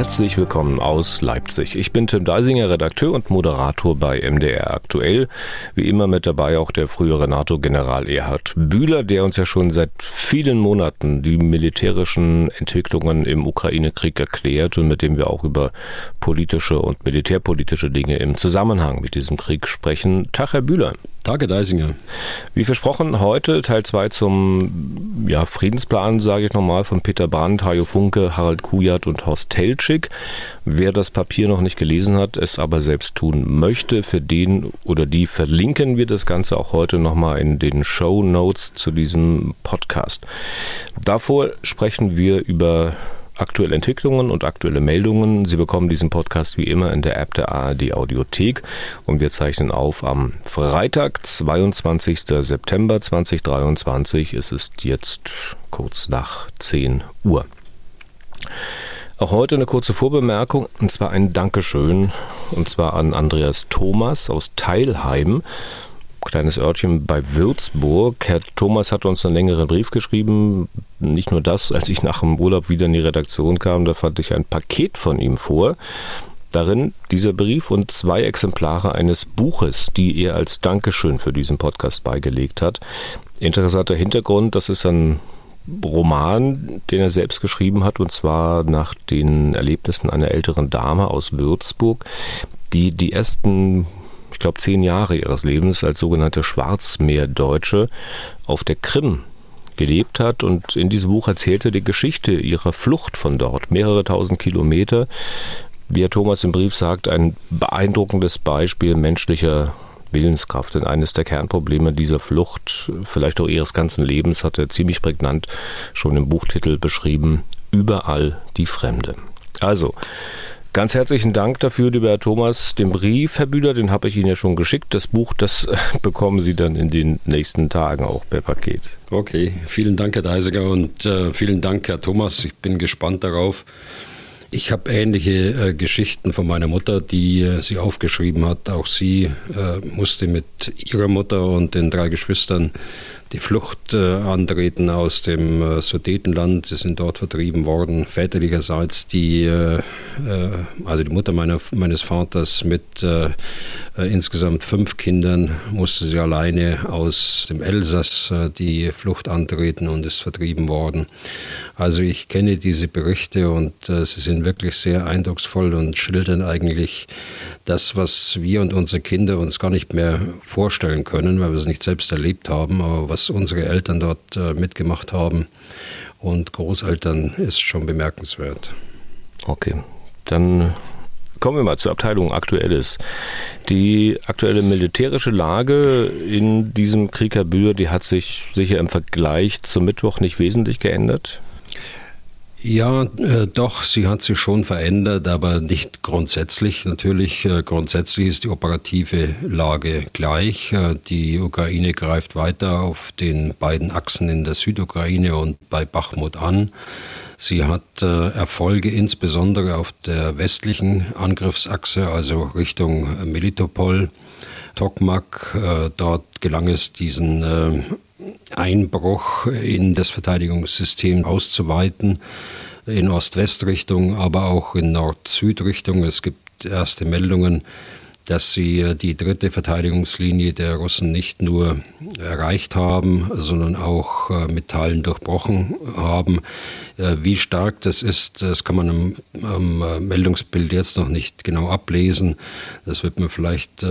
Herzlich willkommen aus Leipzig. Ich bin Tim Deisinger, Redakteur und Moderator bei MDR Aktuell. Wie immer mit dabei auch der frühere NATO-General Erhard Bühler, der uns ja schon seit vielen Monaten die militärischen Entwicklungen im Ukraine-Krieg erklärt und mit dem wir auch über politische und militärpolitische Dinge im Zusammenhang mit diesem Krieg sprechen. Tag, Herr Bühler. Tage Deisinger. Wie versprochen, heute Teil 2 zum ja, Friedensplan, sage ich nochmal, von Peter Brandt, Hajo Funke, Harald Kujat und Horst Teltschik. Wer das Papier noch nicht gelesen hat, es aber selbst tun möchte, für den oder die verlinken wir das Ganze auch heute nochmal in den Show Notes zu diesem Podcast. Davor sprechen wir über aktuelle Entwicklungen und aktuelle Meldungen. Sie bekommen diesen Podcast wie immer in der App der ARD Audiothek und wir zeichnen auf am Freitag, 22. September 2023. Es ist jetzt kurz nach 10 Uhr. Auch heute eine kurze Vorbemerkung, und zwar ein Dankeschön, und zwar an Andreas Thomas aus Teilheim kleines Örtchen bei Würzburg. Herr Thomas hat uns einen längeren Brief geschrieben. Nicht nur das, als ich nach dem Urlaub wieder in die Redaktion kam, da fand ich ein Paket von ihm vor. Darin dieser Brief und zwei Exemplare eines Buches, die er als Dankeschön für diesen Podcast beigelegt hat. Interessanter Hintergrund, das ist ein Roman, den er selbst geschrieben hat, und zwar nach den Erlebnissen einer älteren Dame aus Würzburg, die die ersten ich glaube, zehn Jahre ihres Lebens als sogenannte Schwarzmeerdeutsche auf der Krim gelebt hat und in diesem Buch erzählte die Geschichte ihrer Flucht von dort, mehrere tausend Kilometer. Wie Herr Thomas im Brief sagt, ein beeindruckendes Beispiel menschlicher Willenskraft. Denn eines der Kernprobleme dieser Flucht, vielleicht auch ihres ganzen Lebens, hat er ziemlich prägnant schon im Buchtitel beschrieben, überall die Fremde. Also, Ganz herzlichen Dank dafür, lieber Herr Thomas. Den Brief, Herr Bühler, den habe ich Ihnen ja schon geschickt. Das Buch, das bekommen Sie dann in den nächsten Tagen auch per Paket. Okay, vielen Dank, Herr Deisiger, und äh, vielen Dank, Herr Thomas. Ich bin gespannt darauf. Ich habe ähnliche äh, Geschichten von meiner Mutter, die äh, sie aufgeschrieben hat. Auch sie äh, musste mit ihrer Mutter und den drei Geschwistern die Flucht äh, antreten aus dem äh, Sudetenland. Sie sind dort vertrieben worden, väterlicherseits. Die, äh, also die Mutter meiner, meines Vaters mit insgesamt fünf Kindern musste sie alleine aus dem Elsass die Flucht antreten und ist vertrieben worden. Also ich kenne diese Berichte und sie sind wirklich sehr eindrucksvoll und schildern eigentlich das, was wir und unsere Kinder uns gar nicht mehr vorstellen können, weil wir es nicht selbst erlebt haben, aber was was unsere Eltern dort äh, mitgemacht haben und Großeltern ist schon bemerkenswert. Okay, dann kommen wir mal zur Abteilung Aktuelles. Die aktuelle militärische Lage in diesem Krieg, Herr Bühler, die hat sich sicher im Vergleich zum Mittwoch nicht wesentlich geändert. Ja, äh, doch, sie hat sich schon verändert, aber nicht grundsätzlich. Natürlich, äh, grundsätzlich ist die operative Lage gleich. Äh, die Ukraine greift weiter auf den beiden Achsen in der Südukraine und bei Bachmut an. Sie hat äh, Erfolge insbesondere auf der westlichen Angriffsachse, also Richtung Melitopol, Tokmak. Äh, dort gelang es, diesen äh, Einbruch in das Verteidigungssystem auszuweiten, in Ost-West-Richtung, aber auch in Nord-Süd-Richtung. Es gibt erste Meldungen, dass sie äh, die dritte Verteidigungslinie der Russen nicht nur erreicht haben, sondern auch äh, mit Teilen durchbrochen haben. Äh, wie stark das ist, das kann man am, am Meldungsbild jetzt noch nicht genau ablesen. Das wird man vielleicht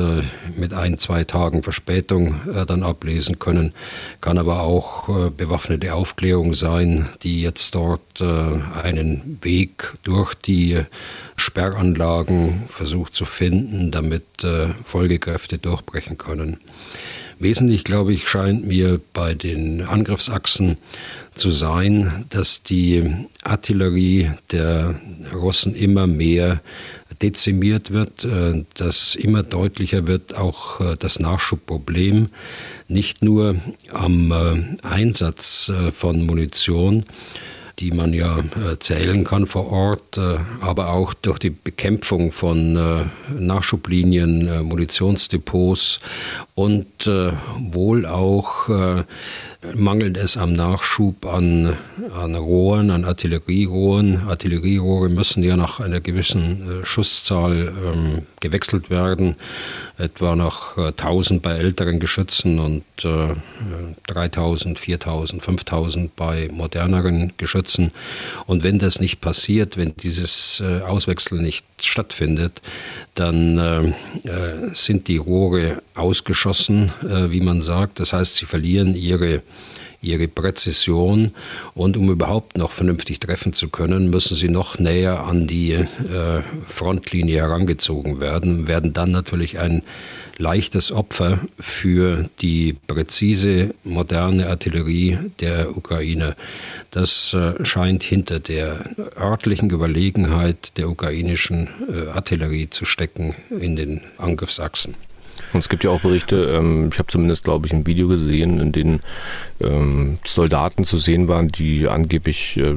mit ein, zwei Tagen Verspätung dann ablesen können. Kann aber auch bewaffnete Aufklärung sein, die jetzt dort einen Weg durch die Sperranlagen versucht zu finden, damit äh, Folgekräfte durchbrechen können. Wesentlich, glaube ich, scheint mir bei den Angriffsachsen zu sein, dass die Artillerie der Russen immer mehr dezimiert wird, äh, dass immer deutlicher wird auch äh, das Nachschubproblem, nicht nur am äh, Einsatz von Munition, die man ja äh, zählen kann vor Ort, äh, aber auch durch die Bekämpfung von äh, Nachschublinien, Munitionsdepots und wohl auch mangelt es am Nachschub an, an Rohren, an Artillerierohren. Artillerierohre müssen ja nach einer gewissen Schusszahl ähm, gewechselt werden, etwa nach äh, 1000 bei älteren Geschützen und äh, 3000, 4000, 5000 bei moderneren Geschützen. Und wenn das nicht passiert, wenn dieses äh, Auswechseln nicht stattfindet, dann äh, äh, sind die Rohre ausgeschossen, äh, wie man sagt. Das heißt, sie verlieren ihre ihre Präzision und um überhaupt noch vernünftig treffen zu können, müssen sie noch näher an die äh, Frontlinie herangezogen werden, werden dann natürlich ein leichtes Opfer für die präzise moderne Artillerie der Ukraine. Das äh, scheint hinter der örtlichen Überlegenheit der ukrainischen äh, Artillerie zu stecken in den Angriffsachsen. Und es gibt ja auch Berichte, ähm, ich habe zumindest, glaube ich, ein Video gesehen, in denen ähm, Soldaten zu sehen waren, die angeblich, äh,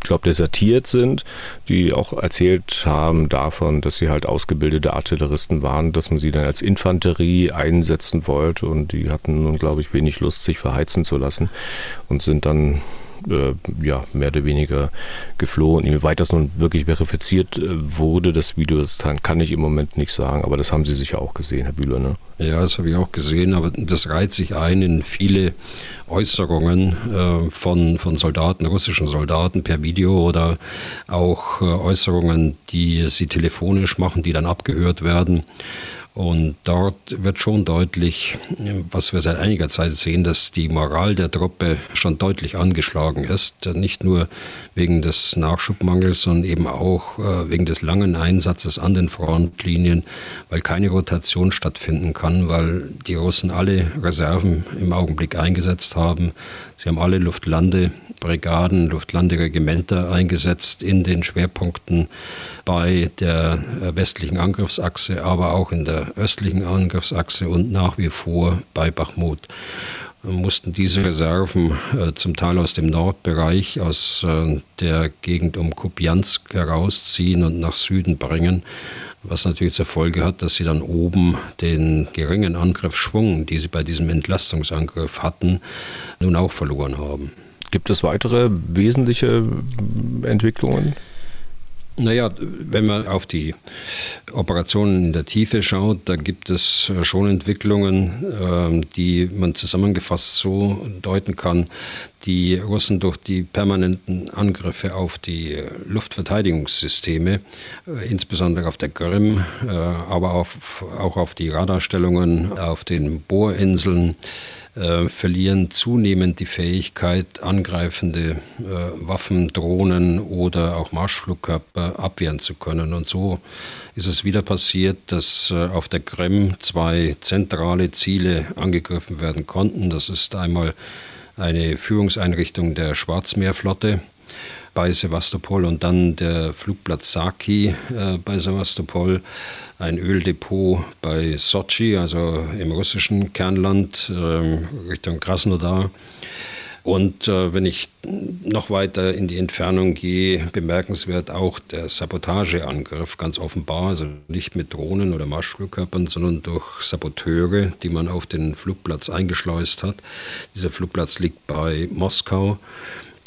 glaube desertiert sind, die auch erzählt haben davon, dass sie halt ausgebildete Artilleristen waren, dass man sie dann als Infanterie einsetzen wollte. Und die hatten nun, glaube ich, wenig Lust, sich verheizen zu lassen und sind dann äh, ja, mehr oder weniger geflohen. Inwieweit das nun wirklich verifiziert äh, wurde, das Video, das kann ich im Moment nicht sagen, aber das haben Sie sicher auch gesehen, Herr Bühler, ne? Ja, das habe ich auch gesehen, aber das reiht sich ein in viele Äußerungen äh, von, von Soldaten, russischen Soldaten per Video oder auch äh, Äußerungen, die sie telefonisch machen, die dann abgehört werden. Und dort wird schon deutlich, was wir seit einiger Zeit sehen, dass die Moral der Truppe schon deutlich angeschlagen ist. Nicht nur wegen des Nachschubmangels, sondern eben auch äh, wegen des langen Einsatzes an den Frontlinien, weil keine Rotation stattfinden kann, weil die Russen alle Reserven im Augenblick eingesetzt haben. Sie haben alle Luftlandebrigaden, Luftlanderegimenter eingesetzt in den Schwerpunkten bei der äh, westlichen Angriffsachse, aber auch in der östlichen Angriffsachse und nach wie vor bei Bachmut mussten diese Reserven äh, zum Teil aus dem Nordbereich, aus äh, der Gegend um Kupiansk herausziehen und nach Süden bringen, was natürlich zur Folge hat, dass sie dann oben den geringen Angriffsschwung, die sie bei diesem Entlastungsangriff hatten, nun auch verloren haben. Gibt es weitere wesentliche Entwicklungen? Naja, wenn man auf die Operationen in der Tiefe schaut, da gibt es äh, schon Entwicklungen, ähm, die man zusammengefasst so deuten kann. Die Russen durch die permanenten Angriffe auf die äh, Luftverteidigungssysteme, äh, insbesondere auf der Krim, aber auch auf die Radarstellungen auf den Bohrinseln, äh, verlieren zunehmend die Fähigkeit, angreifende äh, Waffen, Drohnen oder auch Marschflugkörper abwehren zu können. Und so ist es wieder passiert, dass äh, auf der Krim zwei zentrale Ziele angegriffen werden konnten. Das ist einmal eine Führungseinrichtung der Schwarzmeerflotte bei Sevastopol und dann der Flugplatz Saki äh, bei Sevastopol ein Öldepot bei Sochi, also im russischen Kernland äh, Richtung Krasnodar. Und äh, wenn ich noch weiter in die Entfernung gehe, bemerkenswert auch der Sabotageangriff, ganz offenbar, also nicht mit Drohnen oder Marschflugkörpern, sondern durch Saboteure, die man auf den Flugplatz eingeschleust hat. Dieser Flugplatz liegt bei Moskau.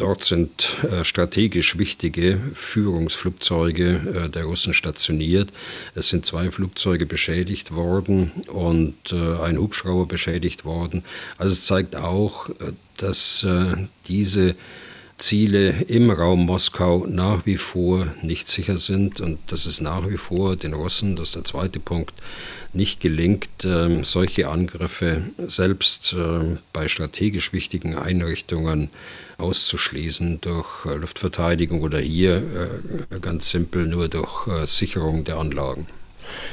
Dort sind äh, strategisch wichtige Führungsflugzeuge äh, der Russen stationiert. Es sind zwei Flugzeuge beschädigt worden und äh, ein Hubschrauber beschädigt worden. Also es zeigt auch, dass diese Ziele im Raum Moskau nach wie vor nicht sicher sind und dass es nach wie vor den Russen, das ist der zweite Punkt, nicht gelingt, ähm, solche Angriffe selbst äh, bei strategisch wichtigen Einrichtungen auszuschließen durch äh, Luftverteidigung oder hier äh, ganz simpel nur durch Sicherung der Anlagen.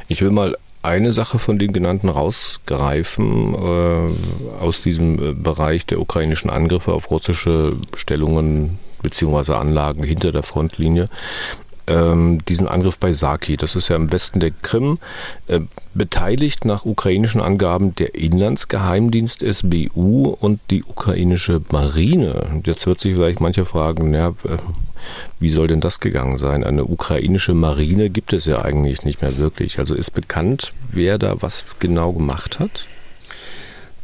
Ich will mal eine Sache von den genannten rausgreifen äh, aus diesem äh, Bereich der ukrainischen Angriffe auf russische Stellungen bzw. Anlagen hinter der Frontlinie. ähm, diesen Angriff bei Saki. Das ist ja im Westen der Krim. Äh, beteiligt nach ukrainischen Angaben der Inlandsgeheimdienst SBU und die ukrainische Marine. Jetzt wird sich vielleicht manche fragen, ja, wie soll denn das gegangen sein? Eine ukrainische Marine gibt es ja eigentlich nicht mehr wirklich. Also ist bekannt, wer da was genau gemacht hat?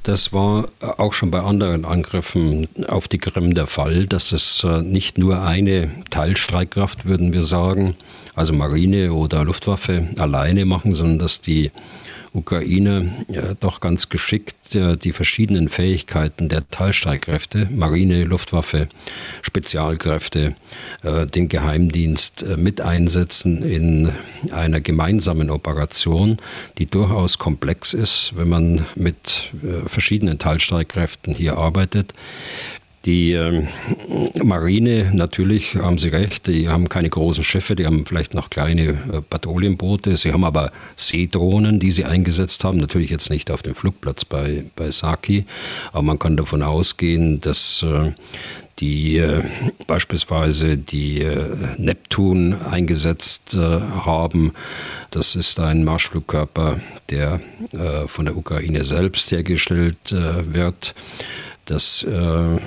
Das war auch schon bei anderen Angriffen auf die Krim der Fall, dass es äh, nicht nur eine Teilstreitkraft, würden wir sagen, also Marine oder Luftwaffe alleine machen, sondern dass die Ukraine ja, doch ganz geschickt äh, die verschiedenen Fähigkeiten der Teilstreitkräfte, Marine, Luftwaffe, Spezialkräfte, äh, den Geheimdienst äh, mit einsetzen in einer gemeinsamen Operation, die durchaus komplex ist, wenn man mit äh, verschiedenen Teilstreitkräften hier arbeitet. Die ähm, Marine, natürlich haben Sie recht, die haben keine großen Schiffe, die haben vielleicht noch kleine äh, Patrouillenboote. Sie haben aber Seedrohnen, die sie eingesetzt haben. Natürlich jetzt nicht auf dem Flugplatz bei, bei Saki, aber man kann davon ausgehen, dass äh, die äh, beispielsweise die äh, Neptun eingesetzt äh, haben. Das ist ein Marschflugkörper, der äh, von der Ukraine selbst hergestellt wird dass äh,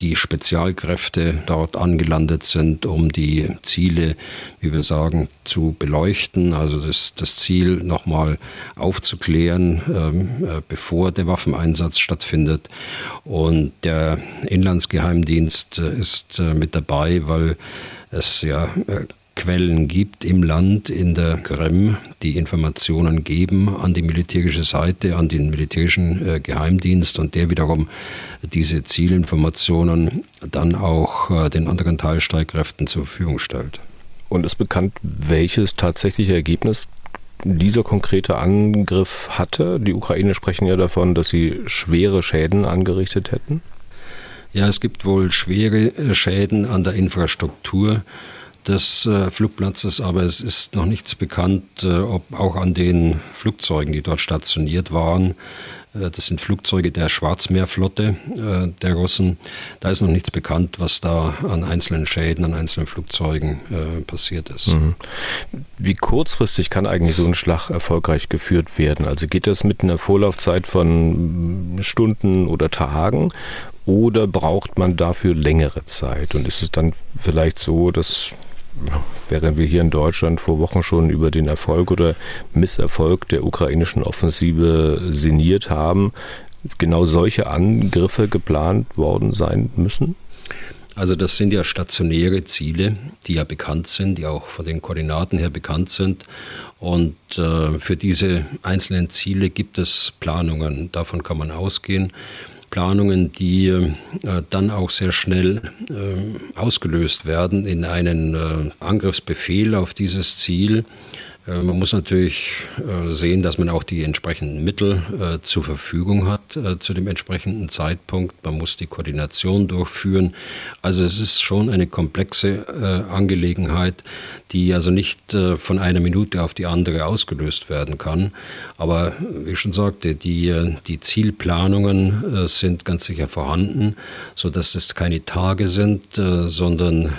die Spezialkräfte dort angelandet sind, um die Ziele, wie wir sagen, zu beleuchten, also das, das Ziel nochmal aufzuklären, ähm, äh, bevor der Waffeneinsatz stattfindet. Und der Inlandsgeheimdienst äh, ist äh, mit dabei, weil es ja äh, Quellen gibt im Land, in der Krim, die Informationen geben an die militärische Seite, an den militärischen äh, Geheimdienst und der wiederum diese Zielinformationen dann auch äh, den anderen Teilstreitkräften zur Verfügung stellt. Und ist bekannt, welches tatsächliche Ergebnis dieser konkrete Angriff hatte? Die Ukraine sprechen ja davon, dass sie schwere Schäden angerichtet hätten. Ja, es gibt wohl schwere äh, Schäden an der Infrastruktur des äh, Flugplatzes, aber es ist noch nichts bekannt, äh, ob auch an den Flugzeugen, die dort stationiert waren, äh, das sind Flugzeuge der Schwarzmeerflotte äh, der Russen. Da ist noch nichts bekannt, was da an einzelnen Schäden, an einzelnen Flugzeugen äh, passiert ist. Mhm. Wie kurzfristig kann eigentlich so ein Schlag erfolgreich geführt werden? Also geht das mit einer Vorlaufzeit von Stunden oder Tagen oder braucht man dafür längere Zeit? Und ist es dann vielleicht so, dass während wir hier in Deutschland vor Wochen schon über den Erfolg oder Misserfolg der ukrainischen Offensive sinniert haben, genau solche Angriffe geplant worden sein müssen? Also das sind ja stationäre Ziele, die ja bekannt sind, die auch von den Koordinaten her bekannt sind. Und äh, für diese einzelnen Ziele gibt es Planungen, davon kann man ausgehen. Planungen, die äh, dann auch sehr schnell äh, ausgelöst werden in einen äh, Angriffsbefehl auf dieses Ziel man muss natürlich äh, sehen, dass man auch die entsprechenden Mittel äh, zur Verfügung hat zu dem entsprechenden Zeitpunkt. Man muss die Koordination durchführen. Also es ist schon eine komplexe Angelegenheit, die also nicht von einer Minute auf die andere ausgelöst werden kann. Aber wie ich schon sagte, die, die Zielplanungen sind ganz sicher vorhanden, sodass es keine Tage sind, sondern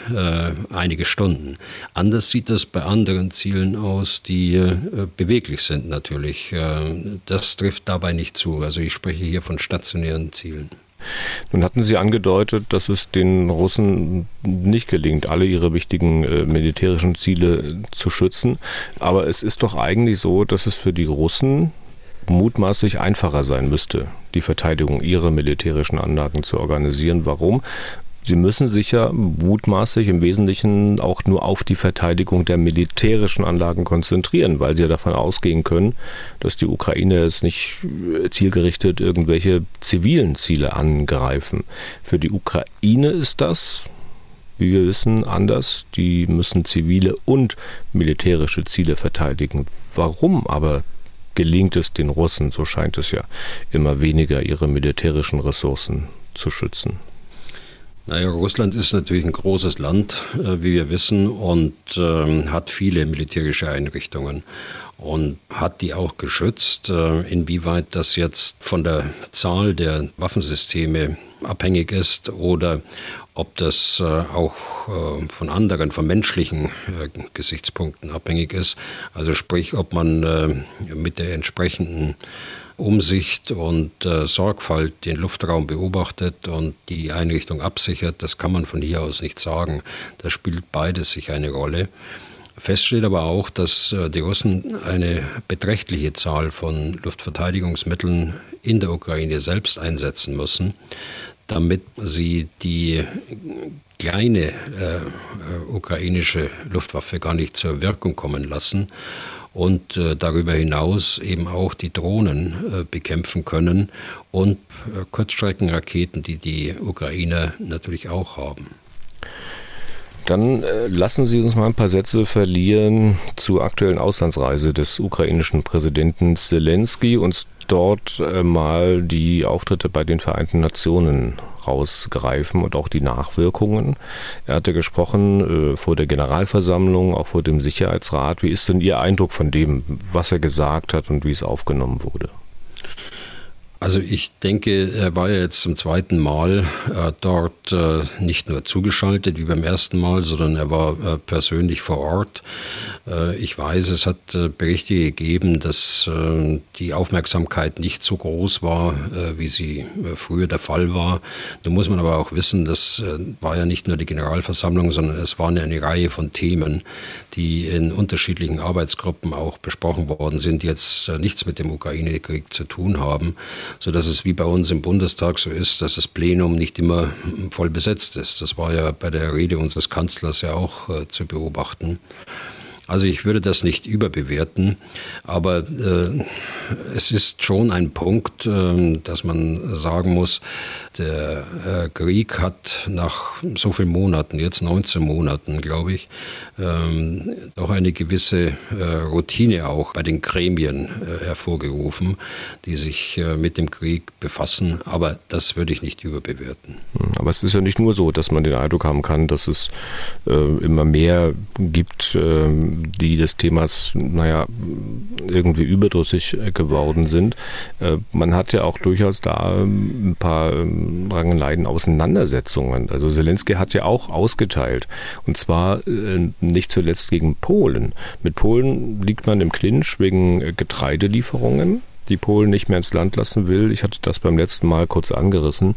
einige Stunden. Anders sieht das bei anderen Zielen aus die äh, beweglich sind natürlich. Äh, das trifft dabei nicht zu. Also ich spreche hier von stationären Zielen. Nun hatten Sie angedeutet, dass es den Russen nicht gelingt, alle ihre wichtigen äh, militärischen Ziele zu schützen. Aber es ist doch eigentlich so, dass es für die Russen mutmaßlich einfacher sein müsste, die Verteidigung ihrer militärischen Anlagen zu organisieren. Warum? Sie müssen sich ja mutmaßlich im Wesentlichen auch nur auf die Verteidigung der militärischen Anlagen konzentrieren, weil sie ja davon ausgehen können, dass die Ukraine es nicht zielgerichtet irgendwelche zivilen Ziele angreifen. Für die Ukraine ist das, wie wir wissen, anders. Die müssen zivile und militärische Ziele verteidigen. Warum aber gelingt es den Russen, so scheint es ja, immer weniger ihre militärischen Ressourcen zu schützen? Naja, Russland ist natürlich ein großes Land, äh, wie wir wissen, und ähm, hat viele militärische Einrichtungen und hat die auch geschützt. Äh, inwieweit das jetzt von der Zahl der Waffensysteme abhängig ist oder ob das auch von anderen, von menschlichen Gesichtspunkten abhängig ist. Also sprich, ob man mit der entsprechenden Umsicht und äh, Sorgfalt den Luftraum beobachtet und die Einrichtung absichert, das kann man von hier aus nicht sagen. Da spielt beides sich eine Rolle. Fest steht aber auch, dass äh, die Russen eine beträchtliche Zahl von Luftverteidigungsmitteln in der Ukraine selbst einsetzen müssen, damit sie die kleine äh, äh ukrainische Luftwaffe gar nicht zur Wirkung kommen lassen und äh, darüber hinaus eben auch die Drohnen äh, bekämpfen können und äh, Kurzstreckenraketen, die die Ukrainer natürlich auch haben. Dann äh, lassen Sie uns mal ein paar Sätze verlieren zur aktuellen Auslandsreise des ukrainischen Präsidenten Zelensky und dort äh, mal die Auftritte bei den Vereinten Nationen rausgreifen und auch die Nachwirkungen. Er hatte gesprochen äh, vor der Generalversammlung, auch vor dem Sicherheitsrat. Wie ist denn Ihr Eindruck von dem, was er gesagt hat und wie es aufgenommen wurde? Also ich denke, er war ja jetzt zum zweiten Mal äh, dort äh, nicht nur zugeschaltet wie beim ersten Mal, sondern er war äh, persönlich vor Ort. Äh, ich weiß, es hat äh, Berichte gegeben, dass äh, die Aufmerksamkeit nicht so groß war, wie sie früher der Fall war. Da muss man aber auch wissen, das war ja nicht nur die Generalversammlung, sondern es waren ja eine Reihe von Themen, die in unterschiedlichen Arbeitsgruppen auch besprochen worden sind, die jetzt nichts mit dem Ukraine-Krieg zu tun haben so dass es wie bei uns im Bundestag so ist, dass das Plenum nicht immer voll besetzt ist. Das war ja bei der Rede unseres Kanzlers ja auch äh, zu beobachten. Also ich würde das nicht überbewerten, aber äh, es ist schon ein Punkt, äh, dass man sagen muss, der äh, Krieg hat nach so vielen Monaten, jetzt 19 Monaten, glaube ich, ähm, doch eine gewisse äh, Routine auch bei den Gremien äh, hervorgerufen, die sich äh, mit dem Krieg befassen. Aber das würde ich nicht überbewerten. Hm, aber es ist ja nicht nur so, dass man den Eindruck haben kann, dass es immer mehr gibt, ähm, die des Themas, naja, irgendwie überdrüssig geworden sind. Äh, man hat ja auch durchaus da ein paar ähm, Rangeleien, Auseinandersetzungen. Also Zelensky hat ja auch ausgeteilt. Und zwar äh, nicht zuletzt gegen Polen. Mit Polen liegt man im Clinch wegen Getreidelieferungen die Polen nicht mehr ins Land lassen will. Ich hatte das beim letzten Mal kurz angerissen.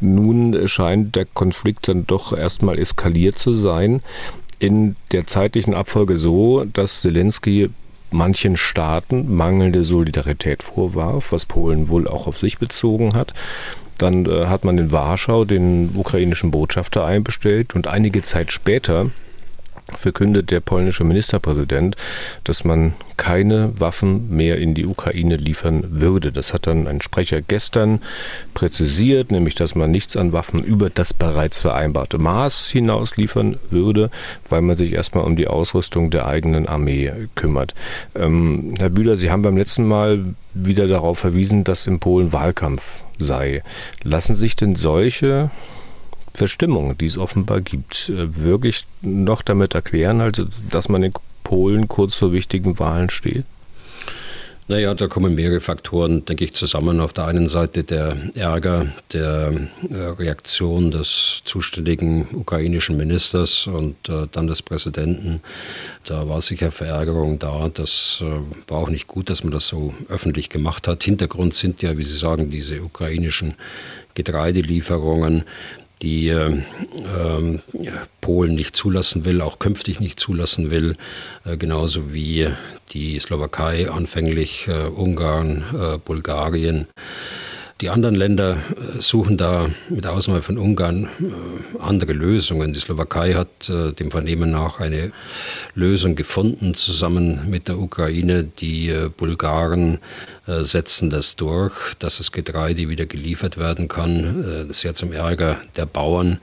Nun scheint der Konflikt dann doch erstmal eskaliert zu sein in der zeitlichen Abfolge so, dass Zelensky manchen Staaten mangelnde Solidarität vorwarf, was Polen wohl auch auf sich bezogen hat. Dann äh, hat man in Warschau den ukrainischen Botschafter einbestellt und einige Zeit später verkündet der polnische Ministerpräsident, dass man keine Waffen mehr in die Ukraine liefern würde. Das hat dann ein Sprecher gestern präzisiert, nämlich dass man nichts an Waffen über das bereits vereinbarte Maß hinaus liefern würde, weil man sich erstmal um die Ausrüstung der eigenen Armee kümmert. Ähm, Herr Bühler, Sie haben beim letzten Mal wieder darauf verwiesen, dass in Polen Wahlkampf sei. Lassen sich denn solche Verstimmung, die es offenbar gibt, äh, wirklich noch damit erklären, also dass man in Polen kurz vor wichtigen Wahlen steht? Naja, da kommen mehrere Faktoren, denke ich, zusammen. Auf der einen Seite der Ärger der äh, Reaktion des zuständigen ukrainischen Ministers und äh, dann des Präsidenten. Da war sicher Verärgerung da. Das war auch nicht gut, dass man das so öffentlich gemacht hat. Hintergrund sind ja, wie Sie sagen, diese ukrainischen Getreidelieferungen die äh, Polen nicht zulassen will, auch künftig nicht zulassen will, äh, genauso wie die Slowakei anfänglich, äh, Ungarn, äh, Bulgarien. Die anderen Länder äh, suchen da mit Ausnahme von Ungarn äh, andere Lösungen. Die Slowakei hat äh, dem Vernehmen nach eine Lösung gefunden, zusammen mit der Ukraine. Die Bulgaren setzen das durch, dass das Getreide wieder geliefert werden kann, sehr zum Ärger der Bauern.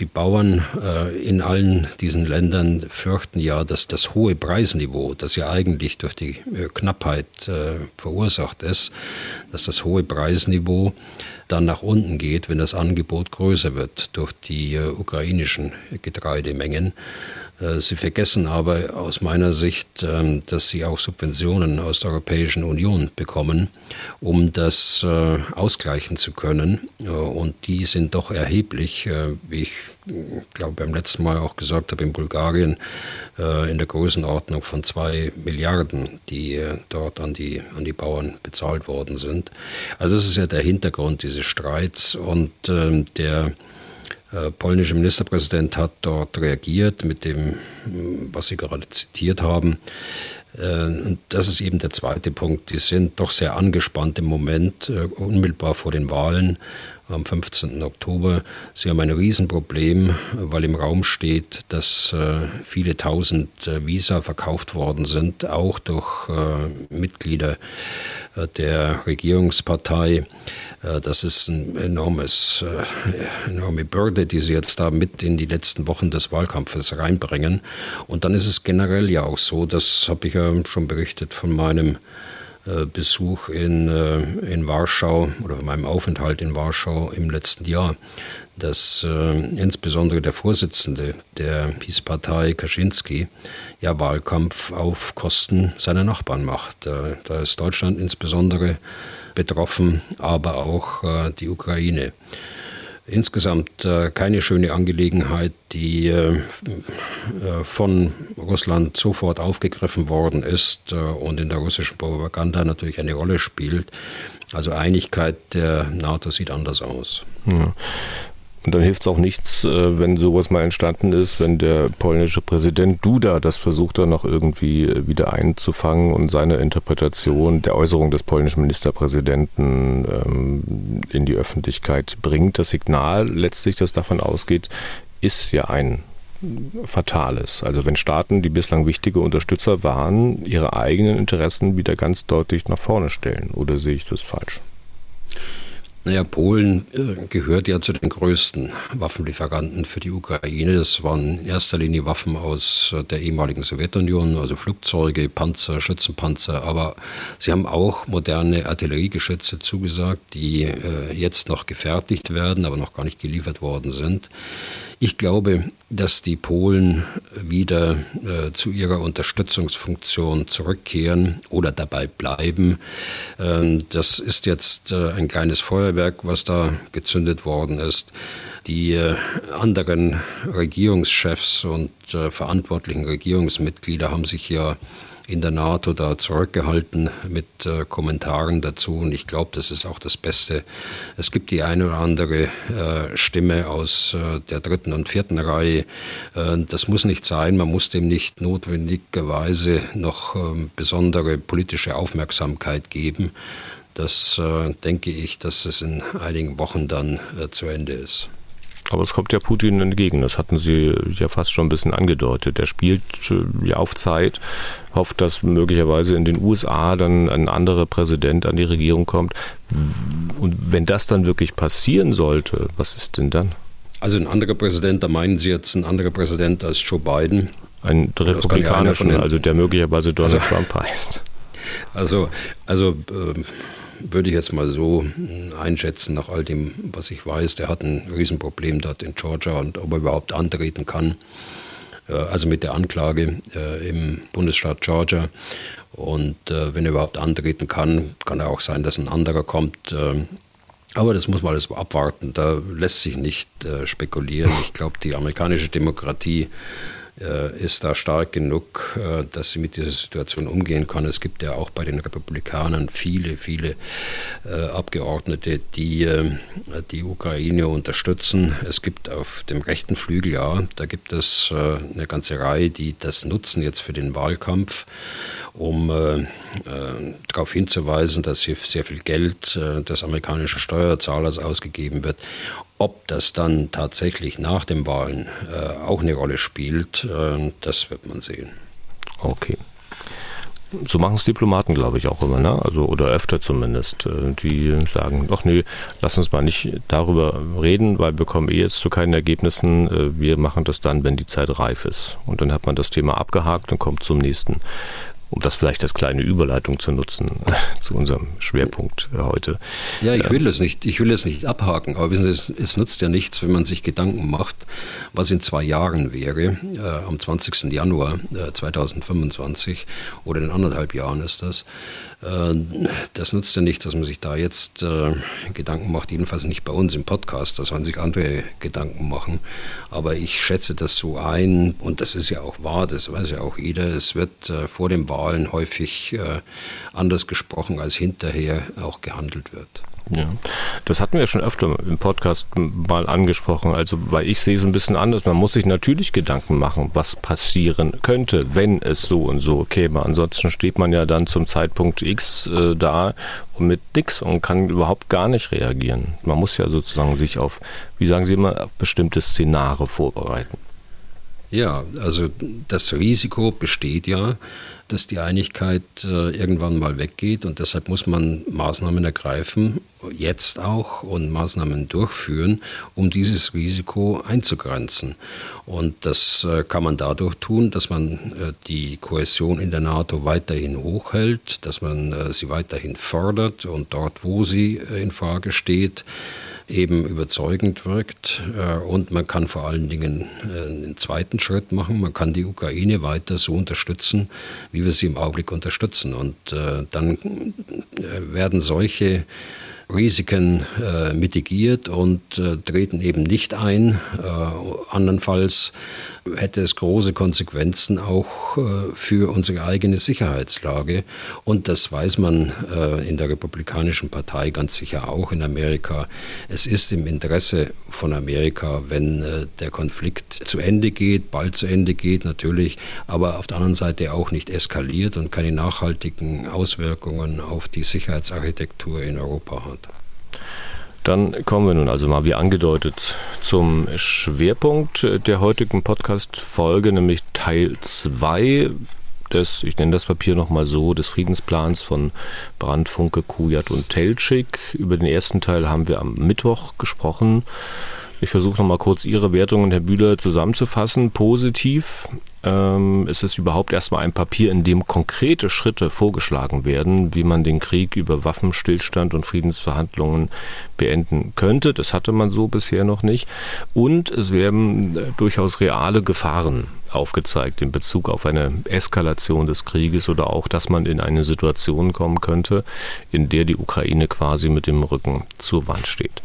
Die Bauern äh, in allen diesen Ländern fürchten ja, dass das hohe Preisniveau, das ja eigentlich durch die äh, Knappheit äh, verursacht ist, dass das hohe Preisniveau dann nach unten geht, wenn das Angebot größer wird durch die äh, ukrainischen Getreidemengen. Äh, sie vergessen aber aus meiner Sicht, ähm, dass sie auch Subventionen aus der Europäischen Union bekommen, um das äh, ausgleichen zu können. Äh, und die sind doch erheblich, wie ich glaube beim letzten Mal auch gesagt habe, in Bulgarien in der Größenordnung von zwei Milliarden, die dort an die, an die Bauern bezahlt worden sind. Also das ist ja der Hintergrund dieses Streits und ähm, der polnische Ministerpräsident hat dort reagiert mit dem, was Sie gerade zitiert haben. Äh, und das ist eben der zweite Punkt. Die sind doch sehr angespannt im Moment, äh, unmittelbar vor den Wahlen am 15. Oktober. Sie haben ein Riesenproblem, weil im Raum steht, dass viele tausend Visa verkauft worden sind, auch durch Mitglieder der Regierungspartei. Äh, das ist eine enormes, äh, enorme Bürde, die sie jetzt da mit in die letzten Wochen des Wahlkampfes reinbringen. Und dann ist es generell ja auch so, das habe ich ja schon berichtet von meinem äh, Besuch in, in Warschau oder meinem Aufenthalt in Warschau im letzten Jahr, dass äh, insbesondere der Vorsitzende der Peace-Partei Kaczynski ja Wahlkampf auf Kosten seiner Nachbarn macht. Äh, da ist Deutschland insbesondere betroffen, aber auch äh, die Ukraine. Insgesamt äh, keine schöne Angelegenheit, die äh, von Russland sofort aufgegriffen worden ist und in der russischen Propaganda natürlich eine Rolle spielt. Also Einigkeit der NATO sieht anders aus. Ja. Und dann hilft es auch nichts, äh, wenn sowas mal entstanden ist, wenn der polnische Präsident Duda das versucht dann noch irgendwie äh, wieder einzufangen und seine Interpretation der Äußerung des polnischen Ministerpräsidenten ähm, in die Öffentlichkeit bringt. Das Signal letztlich, das davon ausgeht, ist ja ein fatales. Also wenn Staaten, die bislang wichtige Unterstützer waren, ihre eigenen Interessen wieder ganz deutlich nach vorne stellen. Oder sehe ich das falsch? Naja, Polen äh, gehört ja zu den größten Waffenlieferanten für die Ukraine. Das waren in erster Linie Waffen aus äh, der ehemaligen Sowjetunion, also Flugzeuge, Panzer, Schützenpanzer. Aber sie haben auch moderne Artilleriegeschütze zugesagt, die äh, jetzt noch gefertigt werden, aber noch gar nicht geliefert worden sind. Ich glaube, dass die Polen wieder äh, zu ihrer Unterstützungsfunktion zurückkehren oder dabei bleiben. Ähm, das ist jetzt äh, ein kleines Feuerwerk, was da gezündet worden ist. Die äh, anderen Regierungschefs und äh, verantwortlichen Regierungsmitglieder haben sich ja in der NATO da zurückgehalten mit äh, Kommentaren dazu. Und ich glaube, das ist auch das Beste. Es gibt die eine oder andere äh, Stimme aus äh, der dritten und vierten Reihe. Äh, das muss nicht sein. Man muss dem nicht notwendigerweise noch ähm, besondere politische Aufmerksamkeit geben. Das äh, denke ich, dass es in einigen Wochen dann äh, zu Ende ist. Aber es kommt ja Putin entgegen. Das hatten Sie ja fast schon ein bisschen angedeutet. Er spielt äh, ja auf Zeit, hofft, dass möglicherweise in den USA dann ein anderer Präsident an die Regierung kommt. Und wenn das dann wirklich passieren sollte, was ist denn dann? Also ein anderer Präsident, da meinen Sie jetzt ein anderer Präsident als Joe Biden? Ein republikanischer, also der möglicherweise Donald also, Trump heißt. Also, also äh, würde ich jetzt mal so einschätzen, nach all dem, was ich weiß. Der hat ein Riesenproblem dort in Georgia und ob er überhaupt antreten kann. Äh, also mit der Anklage äh, im Bundesstaat Georgia. Und äh, wenn er überhaupt antreten kann, kann er auch sein, dass ein anderer kommt. Aber das muss man alles abwarten. Da lässt sich nicht spekulieren. Ich glaube, die amerikanische Demokratie ist da stark genug, äh, dass sie mit dieser Situation umgehen kann. Es gibt ja auch bei den Republikanern viele, viele äh, Abgeordnete, die die Ukraine unterstützen. Es gibt auf dem rechten Flügel, ja, da gibt es eine ganze Reihe, die das nutzen jetzt für den Wahlkampf um äh, äh, darauf hinzuweisen, dass hier sehr viel Geld äh, des amerikanischen Steuerzahlers ausgegeben wird. Ob das dann tatsächlich nach den Wahlen äh, auch eine Rolle spielt, äh, das wird man sehen. Okay. So machen es Diplomaten, glaube ich, auch immer, ne? Also, oder öfter zumindest. Äh, die sagen, doch nee, lass uns mal nicht darüber reden, weil wir kommen eh jetzt zu keinen Ergebnissen. Wir machen das dann, wenn die Zeit reif ist. Und dann hat man das Thema abgehakt und kommt zum nächsten. Um das vielleicht als kleine Überleitung zu nutzen zu unserem Schwerpunkt heute. Ja, ich will es nicht, ich will es nicht abhaken, aber wissen Sie, es, es nutzt ja nichts, wenn man sich Gedanken macht, was in zwei Jahren wäre, äh, am 20. Januar äh, 2025 oder in anderthalb Jahren ist das. Äh, das nutzt ja nicht, dass man sich da jetzt äh, Gedanken macht, jedenfalls nicht bei uns im Podcast, da sollen sich andere Gedanken machen. Aber ich schätze das so ein, und das ist ja auch wahr, das weiß ja auch jeder, es wird äh, vor den Wahlen häufig anders gesprochen, als hinterher auch gehandelt wird. Ja, das hatten wir schon öfter im Podcast mal angesprochen. Also, weil ich sehe es ein bisschen anders. Man muss sich natürlich Gedanken machen, was passieren könnte, wenn es so und so käme. Ansonsten steht man ja dann zum Zeitpunkt X äh, da mit nix und kann überhaupt gar nicht reagieren. Man muss ja sozusagen sich auf, wie sagen Sie immer, auf bestimmte Szenare vorbereiten. Ja, also das Risiko besteht ja, dass die Einigkeit äh, irgendwann mal weggeht und deshalb muss man Maßnahmen ergreifen, jetzt auch und Maßnahmen durchführen, um dieses Risiko einzugrenzen. Und das äh, kann man dadurch tun, dass man äh, die Kohäsion in der NATO weiterhin hochhält, dass man sie weiterhin fördert und dort, wo sie in Frage steht, eben überzeugend wirkt. Äh, und man kann vor allen Dingen äh, einen zweiten Schritt machen. Man kann die Ukraine weiter so unterstützen, wie wir sie im Augenblick unterstützen. Und äh, dann werden solche Risiken mitigiert und treten eben nicht ein. Andernfalls hätte es große Konsequenzen auch äh, für unsere eigene Sicherheitslage. Und das weiß man äh, in der Republikanischen Partei ganz sicher auch in Amerika. Es ist im Interesse von Amerika, wenn äh, der Konflikt zu Ende geht, bald zu Ende geht natürlich, aber auf der anderen Seite auch nicht eskaliert und keine nachhaltigen Auswirkungen auf die Sicherheitsarchitektur in Europa hat. Dann kommen wir nun also mal, wie angedeutet, zum Schwerpunkt der heutigen Podcast-Folge, nämlich Teil 2 des, ich nenne das Papier nochmal so, des Friedensplans von Brandt, Funke, Kujat und Teltschik. Über den ersten Teil haben wir am Mittwoch gesprochen. Ich versuche nochmal kurz Ihre Wertungen, Herr Bühler, zusammenzufassen. Positiv ähm, ist es überhaupt erstmal ein Papier, in dem konkrete Schritte vorgeschlagen werden, wie man den Krieg über Waffenstillstand und Friedensverhandlungen beenden könnte. Das hatte man so bisher noch nicht. Und es werden äh, durchaus reale Gefahren aufgezeigt in Bezug auf eine Eskalation des Krieges oder auch, dass man in eine Situation kommen könnte, in der die Ukraine quasi mit dem Rücken zur Wand steht.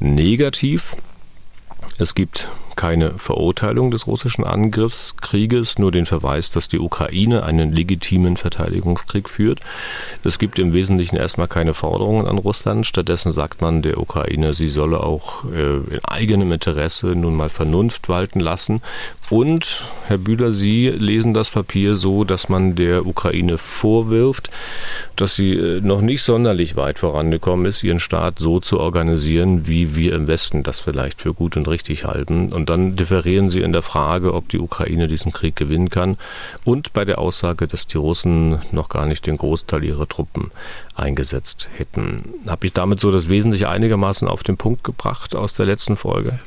Negativ es gibt keine Verurteilung des russischen Angriffskrieges, nur den Verweis, dass die Ukraine einen legitimen Verteidigungskrieg führt. Es gibt im Wesentlichen erstmal keine Forderungen an Russland. Stattdessen sagt man der Ukraine, sie solle auch äh, in eigenem Interesse nun mal Vernunft walten lassen. Und, Herr Bühler, Sie lesen das Papier so, dass man der Ukraine vorwirft, dass sie äh, noch nicht sonderlich weit vorangekommen ist, ihren Staat so zu organisieren, wie wir im Westen das vielleicht für gut und richtig halten. Und dann differieren sie in der Frage, ob die Ukraine diesen Krieg gewinnen kann und bei der Aussage, dass die Russen noch gar nicht den Großteil ihrer Truppen eingesetzt hätten. Habe ich damit so das Wesentliche einigermaßen auf den Punkt gebracht aus der letzten Folge?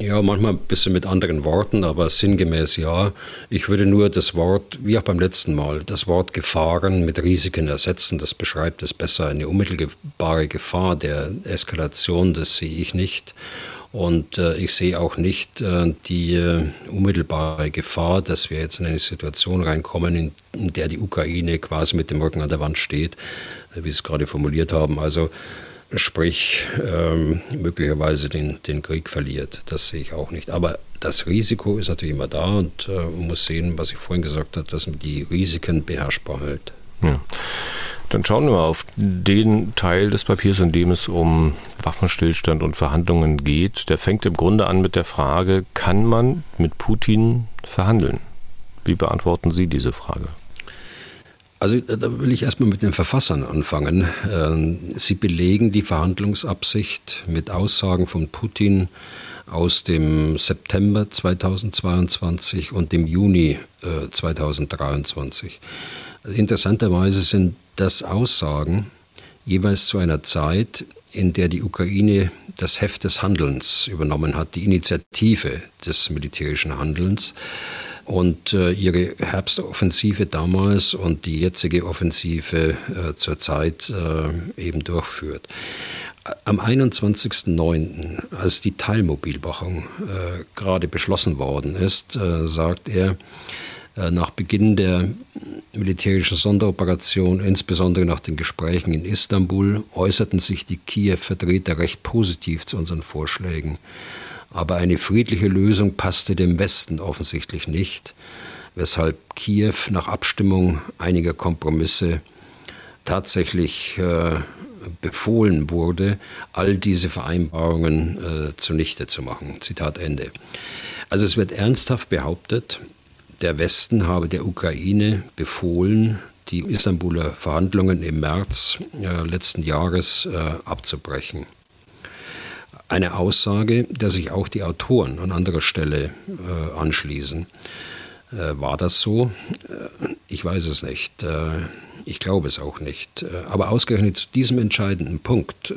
Ja, manchmal ein bisschen mit anderen Worten, aber sinngemäß ja. Ich würde nur das Wort, wie auch beim letzten Mal, das Wort Gefahren mit Risiken ersetzen. Das beschreibt es besser. Eine unmittelbare Gefahr der Eskalation, das sehe ich nicht. Und äh, ich sehe auch nicht äh, die äh, unmittelbare Gefahr, dass wir jetzt in eine Situation reinkommen, in, in der die Ukraine quasi mit dem Rücken an der Wand steht, äh, wie Sie es gerade formuliert haben. Also sprich ähm, möglicherweise den, den Krieg verliert. Das sehe ich auch nicht. Aber das Risiko ist natürlich immer da und äh, muss sehen, was ich vorhin gesagt habe, dass man die Risiken beherrschbar hält. Ja. Dann schauen wir mal auf den Teil des Papiers, in dem es um Waffenstillstand und Verhandlungen geht. Der fängt im Grunde an mit der Frage, kann man mit Putin verhandeln? Wie beantworten Sie diese Frage? Also da will ich erstmal mit den Verfassern anfangen. Ähm, sie belegen die Verhandlungsabsicht mit Aussagen von Putin aus dem September 2022 und dem Juni 2023. Äh, Interessanterweise sind das Aussagen jeweils zu einer Zeit, in der die Ukraine das Heft des Handelns übernommen hat, die Initiative des militärischen Handelns. und äh, ihre Herbstoffensive damals und die jetzige Offensive äh, zurzeit äh, eben durchführt. Am 21.09., als die Teilmobilmachung äh, gerade beschlossen worden ist, äh, sagt er, nach Beginn der militärischen Sonderoperation, insbesondere nach den Gesprächen in Istanbul, äußerten sich die Kiew-Vertreter recht positiv zu unseren Vorschlägen. Aber eine friedliche Lösung passte dem Westen offensichtlich nicht, weshalb Kiew nach Abstimmung einiger Kompromisse tatsächlich äh, befohlen wurde, all diese Vereinbarungen äh, zunichte zu machen. Zitat Ende. Also es wird ernsthaft behauptet, der Westen habe der Ukraine befohlen, die Istanbuler Verhandlungen im März äh, letzten Jahres äh, abzubrechen. Eine Aussage, der sich auch die Autoren an anderer Stelle äh, anschließen. Äh, war das so? Äh, ich weiß es nicht. Äh, ich glaube es auch nicht. Aber ausgerechnet zu diesem entscheidenden Punkt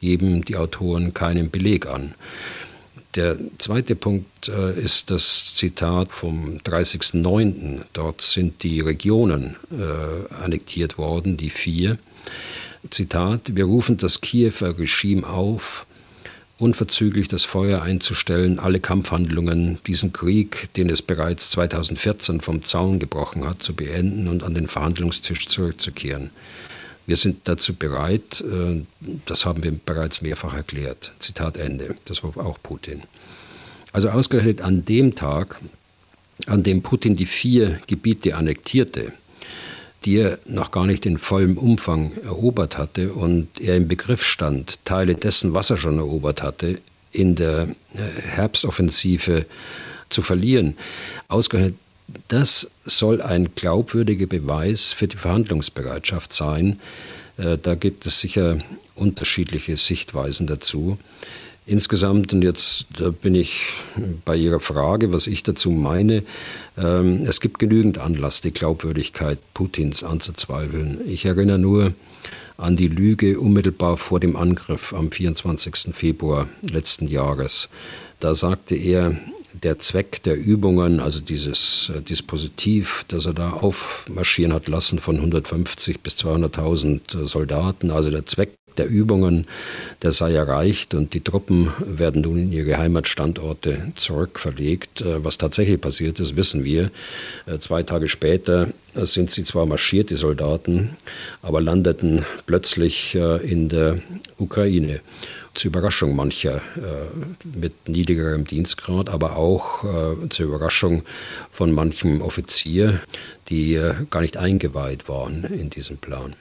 geben die Autoren keinen Beleg an. Der zweite Punkt äh, ist das Zitat vom 30.09. Dort sind die Regionen äh, annektiert worden, die vier. Zitat, wir rufen das Kiewer Regime auf, unverzüglich das Feuer einzustellen, alle Kampfhandlungen, diesen Krieg, den es bereits 2014 vom Zaun gebrochen hat, zu beenden und an den Verhandlungstisch zurückzukehren. Wir sind dazu bereit, äh, das haben wir bereits mehrfach erklärt. Zitat Ende. Das war auch Putin. Also ausgerechnet an dem Tag, an dem Putin die vier Gebiete annektierte, die er noch gar nicht in vollem Umfang erobert hatte und er im Begriff stand, Teile dessen, was er schon erobert hatte, in der äh, Herbstoffensive zu verlieren. Ausgerechnet das soll ein glaubwürdiger Beweis für die Verhandlungsbereitschaft sein. Äh, da gibt es sicher unterschiedliche Sichtweisen dazu. Insgesamt, und jetzt bin ich bei Ihrer Frage, was ich dazu meine, ähm, es gibt genügend Anlass, die Glaubwürdigkeit Putins anzuzweifeln. Ich erinnere nur an die Lüge unmittelbar vor dem Angriff am 24. Februar letzten Jahres. Da sagte er, der Zweck der Übungen, also dieses äh, Dispositiv, das er da aufmarschieren hat lassen von 150 bis 200.000 äh, Soldaten, also der Zweck der Übungen, der sei erreicht und die Truppen werden nun in ihre Heimatstandorte zurückverlegt. Äh, was tatsächlich passiert ist, wissen wir. Zwei Tage später sind sie zwar marschiert, die Soldaten, aber landeten plötzlich in der Ukraine zur Überraschung mancher äh, mit niedrigerem Dienstgrad, aber auch äh, zur Überraschung von manchem Offizier, die äh, gar nicht eingeweiht waren in diesen Plan.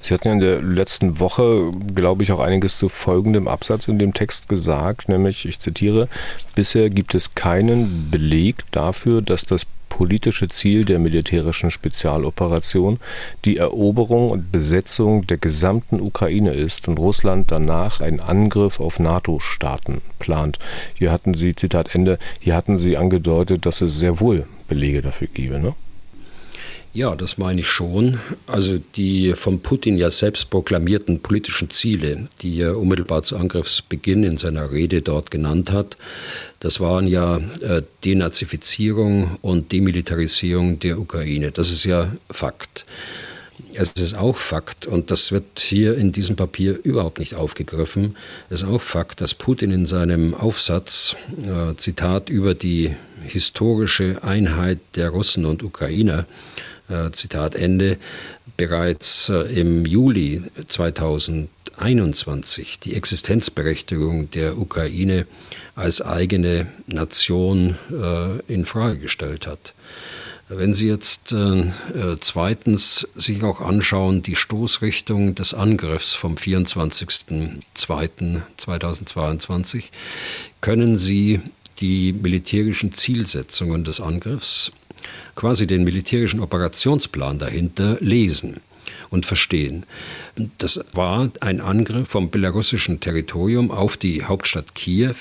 Sie hatten ja in der letzten Woche, glaube ich, auch einiges zu folgendem Absatz in dem Text gesagt, nämlich, ich zitiere, bisher gibt es keinen Beleg dafür, dass das politische Ziel der militärischen Spezialoperation die Eroberung und Besetzung der gesamten Ukraine ist und Russland danach einen Angriff auf NATO-Staaten plant. Hier hatten Sie, Zitat Ende, hier hatten Sie angedeutet, dass es sehr wohl Belege dafür gäbe, ne? Ja, das meine ich schon. Also die von Putin ja selbst proklamierten politischen Ziele, die er unmittelbar zu Angriffsbeginn in seiner Rede dort genannt hat, das waren ja äh, Denazifizierung und Demilitarisierung der Ukraine. Das ist ja Fakt. Es ist auch Fakt, und das wird hier in diesem Papier überhaupt nicht aufgegriffen, es ist auch Fakt, dass Putin in seinem Aufsatz, äh, Zitat, über die historische Einheit der Russen und Ukrainer, Zitat Ende, bereits äh, im Juli 2021 die Existenzberechtigung der Ukraine als eigene Nation äh, in Frage gestellt hat. Wenn Sie jetzt äh, zweitens sich auch anschauen, die Stoßrichtung des Angriffs vom 24.02.2022, können Sie die militärischen Zielsetzungen des Angriffs quasi den militärischen Operationsplan dahinter lesen und verstehen. Das war ein Angriff vom belarussischen Territorium auf die Hauptstadt Kiew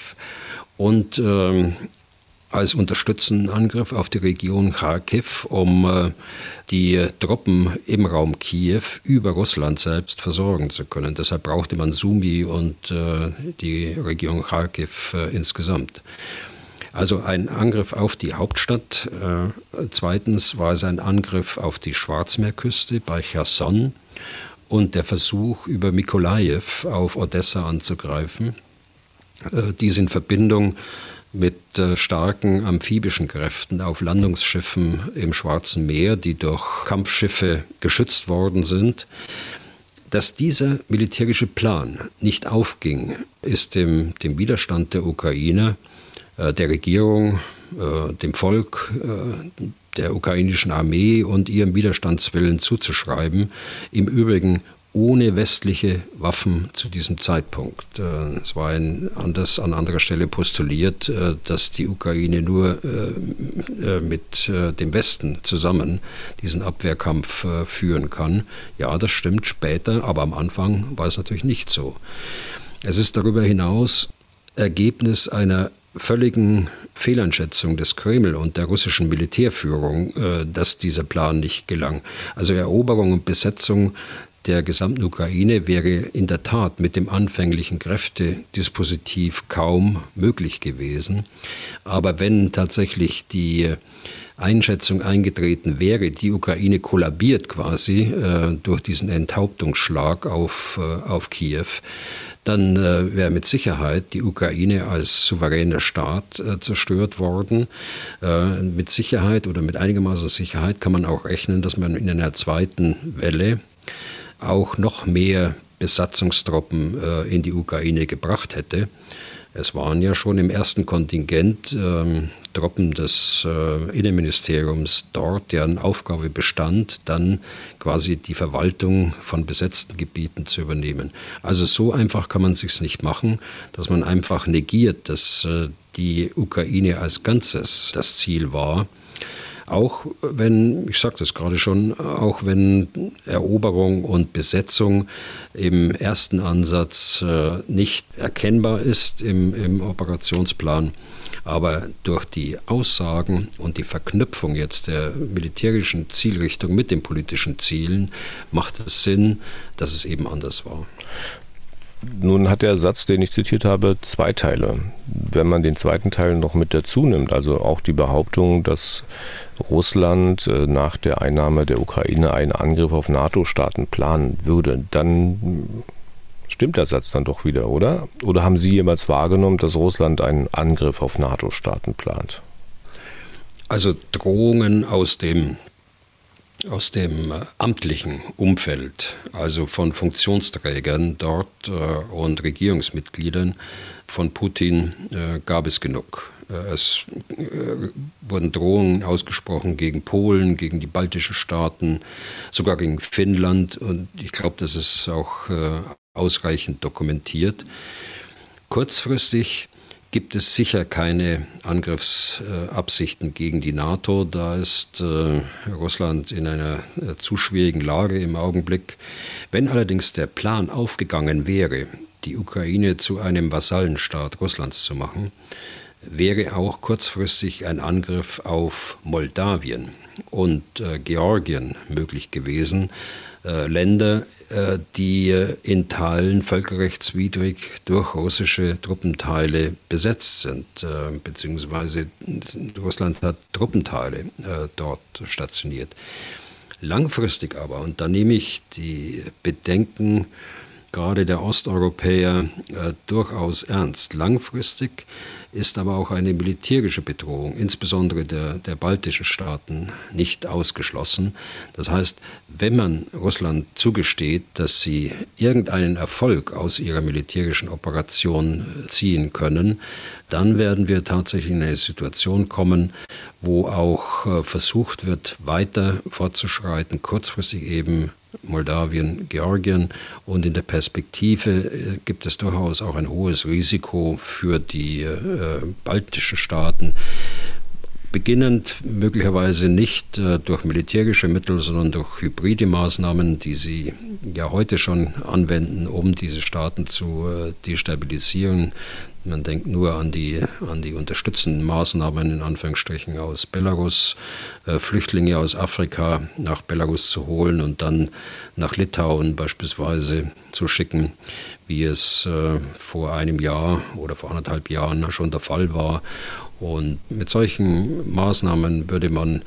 und äh, als unterstützenden Angriff auf die Region Kharkiv, um äh, die Truppen im Raum Kiew über Russland selbst versorgen zu können. Deshalb brauchte man Sumi und äh, die Region Kharkiv äh, insgesamt. Also ein Angriff auf die Hauptstadt. Äh, zweitens war es ein Angriff auf die Schwarzmeerküste bei Cherson und der Versuch, über Mikolajew auf Odessa anzugreifen. Äh, dies in Verbindung mit äh, starken amphibischen Kräften auf Landungsschiffen im Schwarzen Meer, die durch Kampfschiffe geschützt worden sind. Dass dieser militärische Plan nicht aufging, ist dem, dem Widerstand der Ukraine, äh, der Regierung, äh, dem Volk, äh, der ukrainischen Armee und ihrem Widerstandswillen zuzuschreiben. Im Übrigen ohne westliche Waffen zu diesem Zeitpunkt. Äh, es war ein, anders, an anderer Stelle postuliert, äh, dass die Ukraine nur äh, mit dem Westen zusammen diesen Abwehrkampf führen kann. Ja, das stimmt später, aber am Anfang war es natürlich nicht so. Es ist darüber hinaus Ergebnis einer völligen Fehleinschätzung des Kreml und der russischen Militärführung, dass dieser Plan nicht gelang. Also Eroberung und Besetzung der gesamten Ukraine wäre in der Tat mit dem anfänglichen Kräftedispositiv kaum möglich gewesen. Aber wenn tatsächlich die Einschätzung eingetreten wäre, die Ukraine kollabiert quasi äh, durch diesen Enthauptungsschlag auf, äh, auf Kiew, dann äh, wäre mit Sicherheit die Ukraine als souveräner Staat äh, zerstört worden. Äh, mit Sicherheit oder mit einigermaßen Sicherheit kann man auch rechnen, dass man in einer zweiten Welle auch noch mehr Besatzungstruppen äh, in die Ukraine gebracht hätte. Es waren ja schon im ersten Kontingent ähm, Truppen des äh, Innenministeriums dort, deren Aufgabe bestand, dann quasi die Verwaltung von besetzten Gebieten zu übernehmen. Also so einfach kann man sich nicht machen, dass man einfach negiert, dass äh, die Ukraine als Ganzes das Ziel war auch wenn, ich sagte es gerade schon, auch wenn Eroberung und Besetzung im ersten Ansatz äh, nicht erkennbar ist im, im Operationsplan, aber durch die Aussagen und die Verknüpfung jetzt der militärischen Zielrichtung mit den politischen Zielen macht es Sinn, dass es eben anders war. Nun hat der Satz, den ich zitiert habe, zwei Teile. Wenn man den zweiten Teil noch mit dazu nimmt, also auch die Behauptung, dass Russland äh, nach der Einnahme der Ukraine einen Angriff auf NATO-Staaten planen würde, dann stimmt der Satz dann doch wieder, oder? Oder haben Sie jemals wahrgenommen, dass Russland einen Angriff auf NATO-Staaten plant? Also Drohungen aus dem aus dem äh, amtlichen Umfeld, also von Funktionsträgern dort äh, und Regierungsmitgliedern von Putin äh, gab es genug. Es wurden Drohungen ausgesprochen gegen Polen, gegen die baltischen Staaten, sogar gegen Finnland. Und ich glaube, das ist auch ausreichend dokumentiert. Kurzfristig gibt es sicher keine Angriffsabsichten gegen die NATO. Da ist äh, Russland in einer äh, zu schwierigen Lage im Augenblick. Wenn allerdings der Plan aufgegangen wäre, die Ukraine zu einem Vasallenstaat Russlands zu machen, wäre auch kurzfristig ein Angriff auf Moldawien und äh, Georgien möglich gewesen, Länder, äh, die in Teilen völkerrechtswidrig durch russische Truppenteile besetzt sind, äh, beziehungsweise Russland hat Truppenteile dort stationiert. Langfristig aber, und da nehme ich die Bedenken gerade der Osteuropäer durchaus ernst, langfristig ist aber auch eine militärische Bedrohung, insbesondere der, der baltischen Staaten, nicht ausgeschlossen. Das heißt, wenn man Russland zugesteht, dass sie irgendeinen Erfolg aus ihrer militärischen Operation ziehen können, dann werden wir tatsächlich in eine Situation kommen, wo auch äh, versucht wird, weiter fortzuschreiten, kurzfristig eben Moldawien, Georgien. Und in der Perspektive äh, gibt es durchaus auch ein hohes Risiko für die äh, baltischen Staaten. Beginnend möglicherweise nicht äh, durch militärische Mittel, sondern durch hybride Maßnahmen, die sie ja heute schon anwenden, um diese Staaten zu äh, destabilisieren. Man denkt nur an die, an die unterstützenden Maßnahmen in Anführungsstrichen aus Belarus, äh, Flüchtlinge aus Afrika nach Belarus zu holen und dann nach Litauen beispielsweise zu schicken, wie es äh, vor einem Jahr oder vor anderthalb Jahren schon der Fall war. Und mit solchen Maßnahmen würde man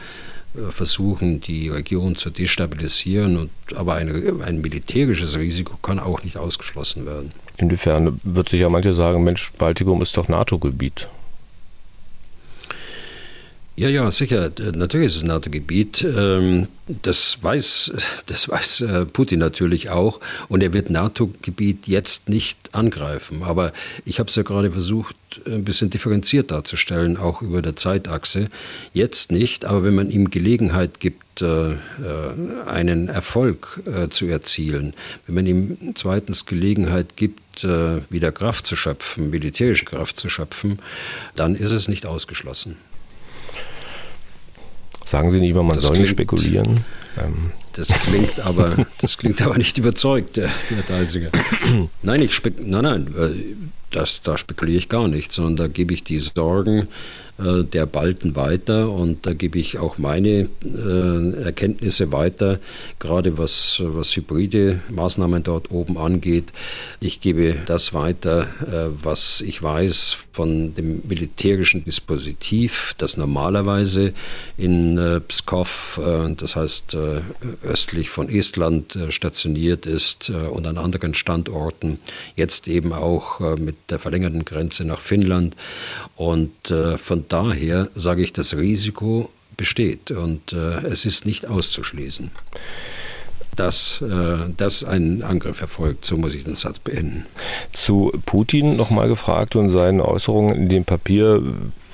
äh, versuchen, die Region zu destabilisieren. Und, aber eine, ein militärisches Risiko kann auch nicht ausgeschlossen werden. Inwiefern wird sich ja manche sagen, Mensch, Baltikum ist doch NATO-Gebiet. Ja, ja, sicher. Natürlich ist es ein NATO-Gebiet. Ähm, das weiß, das weiß äh, Putin natürlich auch. Und er wird NATO-Gebiet jetzt nicht angreifen. Aber ich habe es ja gerade versucht, ein bisschen differenziert darzustellen, auch über der Zeitachse. Jetzt nicht, aber wenn man ihm Gelegenheit gibt, äh, äh, einen Erfolg zu erzielen, wenn man ihm zweitens Gelegenheit gibt, wieder Kraft zu schöpfen, militärische Kraft zu schöpfen, dann ist es nicht ausgeschlossen. Sagen Sie nicht immer, man das soll klingt, nicht spekulieren. Ähm. Das klingt aber, das klingt aber nicht überzeugt, der, der Deisiger. Nein, ich spek nein, nein, äh, das, da spekuliere ich gar nicht, sondern da gebe ich die Sorgen der Balten weiter und da gebe ich auch meine äh, Erkenntnisse weiter, gerade was, was hybride Maßnahmen dort oben angeht. Ich gebe das weiter, äh, was ich weiß von dem militärischen Dispositiv, das normalerweise in äh, Pskov, äh, das heißt äh, östlich von Estland, stationiert ist und an anderen Standorten, jetzt eben auch mit der verlängerten Grenze nach Finnland. Und von daher sage ich, das Risiko besteht und äh, es ist nicht auszuschließen, dass, äh, dass ein Angriff erfolgt. So muss ich den Satz beenden. Zu Putin nochmal gefragt und seinen Äußerungen in dem Papier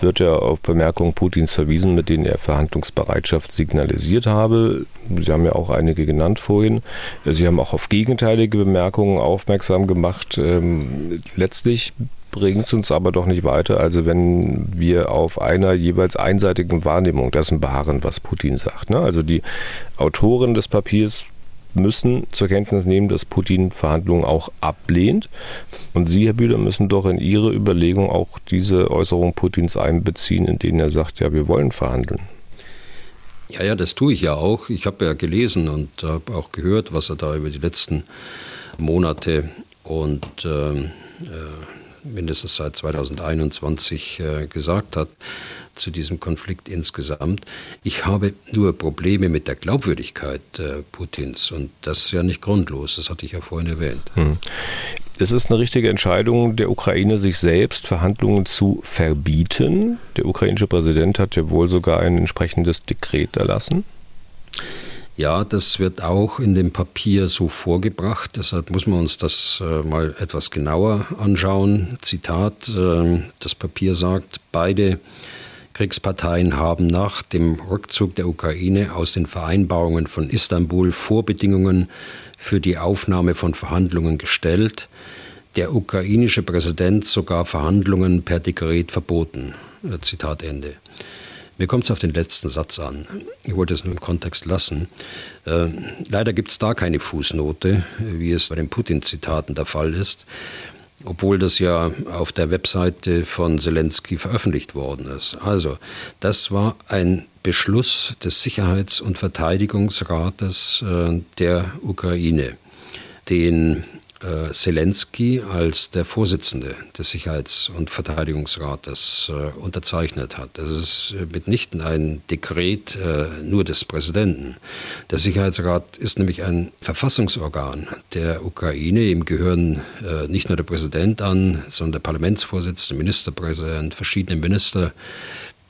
wird ja auf Bemerkungen Putins verwiesen, mit denen er Verhandlungsbereitschaft signalisiert habe. Sie haben ja auch einige genannt vorhin. Sie haben auch auf gegenteilige Bemerkungen aufmerksam gemacht. Ähm, letztlich bringt es uns aber doch nicht weiter, also wenn wir auf einer jeweils einseitigen Wahrnehmung dessen beharren, was Putin sagt. Ne? Also die Autoren des Papiers müssen zur Kenntnis nehmen, dass Putin Verhandlungen auch ablehnt. Und Sie, Herr Bühler, müssen doch in Ihre Überlegung auch diese Äußerung Putins einbeziehen, in denen er sagt, ja, wir wollen verhandeln. Ja, ja, das tue ich ja auch. Ich habe ja gelesen und habe auch gehört, was er da über die letzten Monate und ähm, äh, mindestens seit 2021 äh, gesagt hat zu diesem Konflikt insgesamt. Ich habe nur Probleme mit der Glaubwürdigkeit äh, Putins und das ist ja nicht grundlos, das hatte ich ja vorhin erwähnt. Hm. Es ist eine richtige Entscheidung der Ukraine, sich selbst Verhandlungen zu verbieten. Der ukrainische Präsident hat ja wohl sogar ein entsprechendes Dekret erlassen. Ja, das wird auch in dem Papier so vorgebracht. Deshalb muss man uns das äh, mal etwas genauer anschauen. Zitat, äh, das Papier sagt, beide Kriegsparteien haben nach dem Rückzug der Ukraine aus den Vereinbarungen von Istanbul Vorbedingungen für die Aufnahme von Verhandlungen gestellt. Der ukrainische Präsident sogar Verhandlungen per Dekret verboten. Äh, Zitat Ende. Mir kommt es auf den letzten Satz an. Ich wollte es nur im Kontext lassen. Äh, leider gibt es da keine Fußnote, wie es bei den Putin-Zitaten der Fall ist, obwohl das ja auf der Webseite von Zelensky veröffentlicht worden ist. Also, das war ein Beschluss des Sicherheits- und Verteidigungsrates äh, der Ukraine, den äh, Zelensky als der Vorsitzende des Sicherheits- und Verteidigungsrates äh, unterzeichnet hat. Das ist mitnichten ein Dekret äh, nur des Präsidenten. Der Sicherheitsrat ist nämlich ein Verfassungsorgan der Ukraine. Ihm gehören äh, nicht nur der Präsident an, sondern der Parlamentsvorsitzende, Ministerpräsident, verschiedene Minister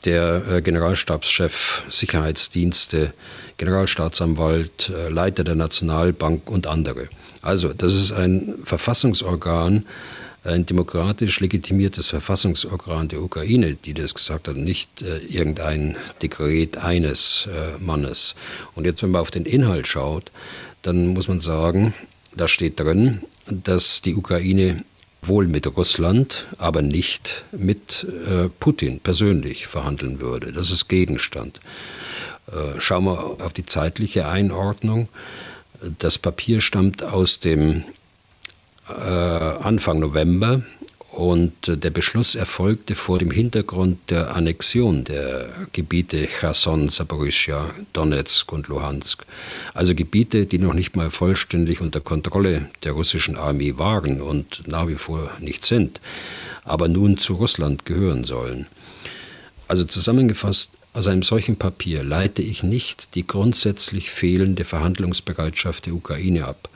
der äh, Generalstabschef Sicherheitsdienste, Generalstaatsanwalt, äh, Leiter der Nationalbank und andere. Also, das ist ein Verfassungsorgan, ein demokratisch legitimiertes Verfassungsorgan der Ukraine, die das gesagt hat, nicht äh, irgendein Dekret eines äh, Mannes. Und jetzt, wenn man auf den Inhalt schaut, dann muss man sagen, da steht drin, dass die Ukraine wohl mit Russland, aber nicht mit äh, Putin persönlich verhandeln würde. Das ist Gegenstand. Äh, schauen wir auf die zeitliche Einordnung. Das Papier stammt aus dem äh, Anfang November und der Beschluss erfolgte vor dem Hintergrund der Annexion der Gebiete Cherson, Saporischja, Donetsk und Luhansk. Also Gebiete, die noch nicht mal vollständig unter Kontrolle der russischen Armee waren und nach wie vor nicht sind, aber nun zu Russland gehören sollen. Also zusammengefasst, aus einem solchen Papier leite ich nicht die grundsätzlich fehlende Verhandlungsbereitschaft der Ukraine ab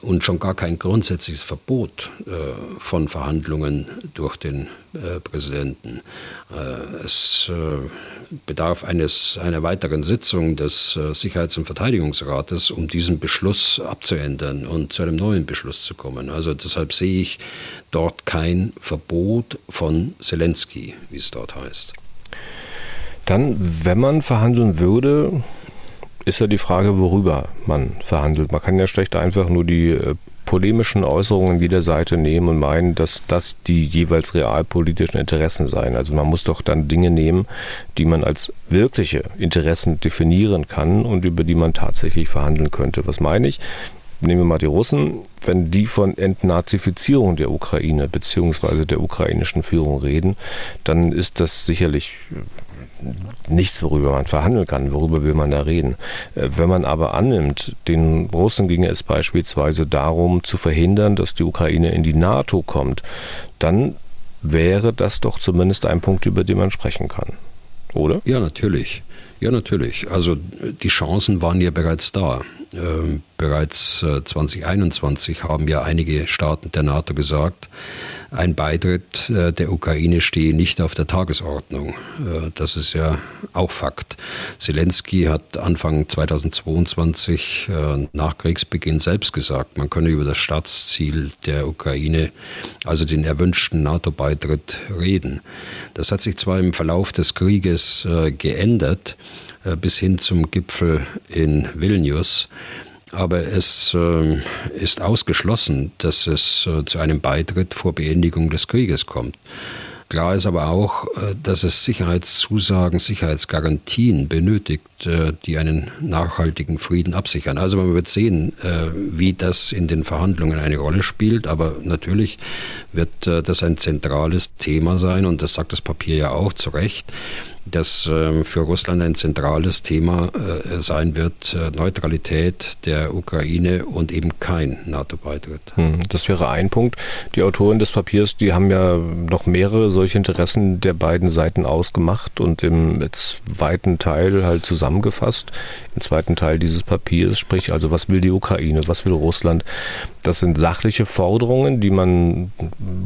und schon gar kein grundsätzliches Verbot äh, von Verhandlungen durch den äh, Präsidenten. Äh, es äh, bedarf eines, einer weiteren Sitzung des äh, Sicherheits- und Verteidigungsrates, um diesen Beschluss abzuändern und zu einem neuen Beschluss zu kommen. Also deshalb sehe ich dort kein Verbot von Zelensky, wie es dort heißt. Dann, wenn man verhandeln würde, ist ja die Frage, worüber man verhandelt. Man kann ja schlecht einfach nur die äh, polemischen Äußerungen jeder Seite nehmen und meinen, dass das die jeweils realpolitischen Interessen seien. Also man muss doch dann Dinge nehmen, die man als wirkliche Interessen definieren kann und über die man tatsächlich verhandeln könnte. Was meine ich? Nehmen wir mal die Russen, wenn die von Entnazifizierung der Ukraine bzw. der ukrainischen Führung reden, dann ist das sicherlich nichts, worüber man verhandeln kann. Worüber will man da reden? Äh, wenn man aber annimmt, den Russen ginge es beispielsweise darum, zu verhindern, dass die Ukraine in die NATO kommt, dann wäre das doch zumindest ein Punkt, über den man sprechen kann. Oder? Ja, natürlich. Ja, natürlich. Also die Chancen waren ja bereits da. Ähm, bereits 2021 äh, haben ja einige Staaten der NATO gesagt, ein Beitritt äh, der Ukraine stehe nicht auf der Tagesordnung. Äh, das ist ja auch Fakt. Zelensky hat Anfang 2022 nach Kriegsbeginn selbst gesagt, man könne über das Staatsziel der Ukraine, also den erwünschten NATO-Beitritt, reden. Das hat sich zwar im Verlauf des Krieges geändert, bis hin zum Gipfel in Vilnius. Aber es äh, ist ausgeschlossen, dass es äh, zu einem Beitritt vor Beendigung des Krieges kommt. Klar ist aber auch, dass es Sicherheitszusagen, Sicherheitsgarantien benötigt, die einen nachhaltigen Frieden absichern. Also man wird sehen, wie das in den Verhandlungen eine Rolle spielt. Aber natürlich wird das ein zentrales Thema sein und das sagt das Papier ja auch zu Recht das ähm, für Russland ein zentrales Thema äh, sein wird, äh, Neutralität der Ukraine und eben kein NATO-Beitritt. Hm, das wäre ein Punkt. Die Autoren des Papiers, die haben ja noch mehrere solche Interessen der beiden Seiten ausgemacht und im zweiten Teil halt zusammengefasst. Im zweiten Teil dieses Papiers, sprich also was will die Ukraine, was will Russland. Das sind sachliche Forderungen, die man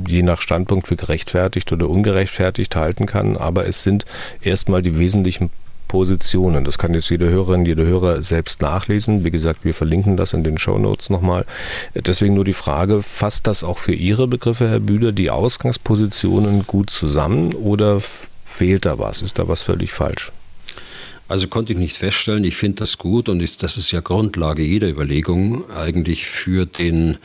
je nach Standpunkt für gerechtfertigt oder ungerechtfertigt halten kann, aber es sind erstmal die wesentlichen Positionen. Das kann jetzt jede Hörerin, jede Hörer selbst nachlesen. Wie gesagt, wir verlinken das in den Show Notes nochmal. Deswegen nur die Frage, fasst das auch für Ihre Begriffe, Herr Bühler, die Ausgangspositionen gut zusammen oder fehlt da was? Ist da was völlig falsch? Also konnte ich nicht feststellen. Ich finde das gut und ich, das ist ja Grundlage jeder Überlegung eigentlich für den,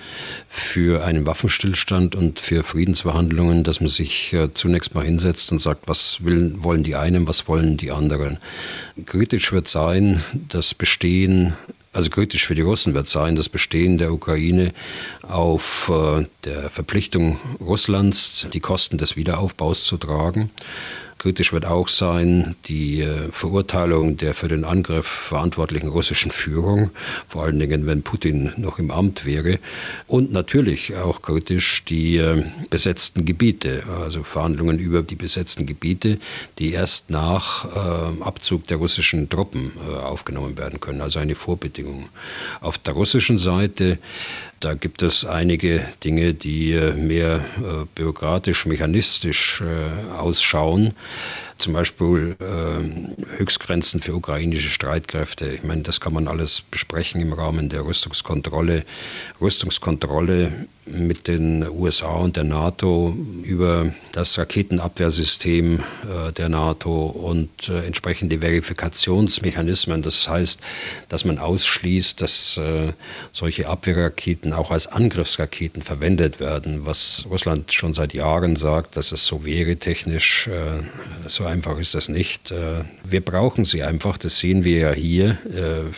für einen Waffenstillstand und für Friedensverhandlungen, dass man sich äh, zunächst mal hinsetzt und sagt, was will, wollen die einen, was wollen die anderen. Kritisch wird sein, das Bestehen also kritisch für die Russen wird sein, das Bestehen der Ukraine auf äh, der Verpflichtung Russlands, die Kosten des Wiederaufbaus zu tragen. Kritisch wird auch sein die äh, Verurteilung der für den Angriff verantwortlichen russischen Führung, vor allen Dingen, wenn Putin noch im Amt wäre. Und natürlich auch kritisch die äh, besetzten Gebiete, also Verhandlungen über die besetzten Gebiete, die erst nach äh, Abzug der russischen Truppen aufgenommen werden können, also eine Vorbedingung. Auf der russischen Seite da gibt es einige Dinge, die mehr äh, bürokratisch, mechanistisch äh, ausschauen zum Beispiel äh, Höchstgrenzen für ukrainische Streitkräfte. Ich meine, das kann man alles besprechen im Rahmen der Rüstungskontrolle. Rüstungskontrolle mit den USA und der NATO über das Raketenabwehrsystem äh, der NATO und äh, entsprechende Verifikationsmechanismen. Das heißt, dass man ausschließt, dass äh, solche Abwehrraketen auch als Angriffsraketen verwendet werden, was Russland schon seit Jahren sagt, dass es so wäre technisch äh, so einfach ist das nicht. Äh, wir brauchen sie einfach. Das sehen wir ja hier, äh,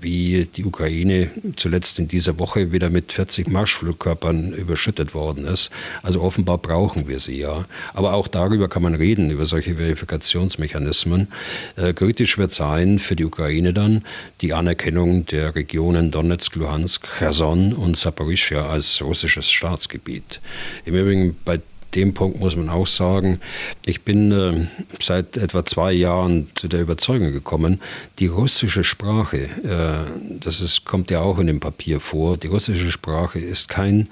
wie die Ukraine zuletzt in dieser Woche wieder mit 40 Marschflugkörpern überschüttet worden ist. Also offenbar brauchen wir sie ja. Aber auch darüber kann man reden, über solche Verifikationsmechanismen. Äh, kritisch wird sein für die Ukraine dann die Anerkennung der Regionen Donetsk, Luhansk, Cherson und Saporischia als russisches Staatsgebiet. Im Übrigen bei dem Punkt muss man auch sagen, ich bin äh, seit etwa zwei Jahren zu der Überzeugung gekommen, die russische Sprache, äh, das ist, kommt ja auch in dem Papier vor, die russische Sprache ist kein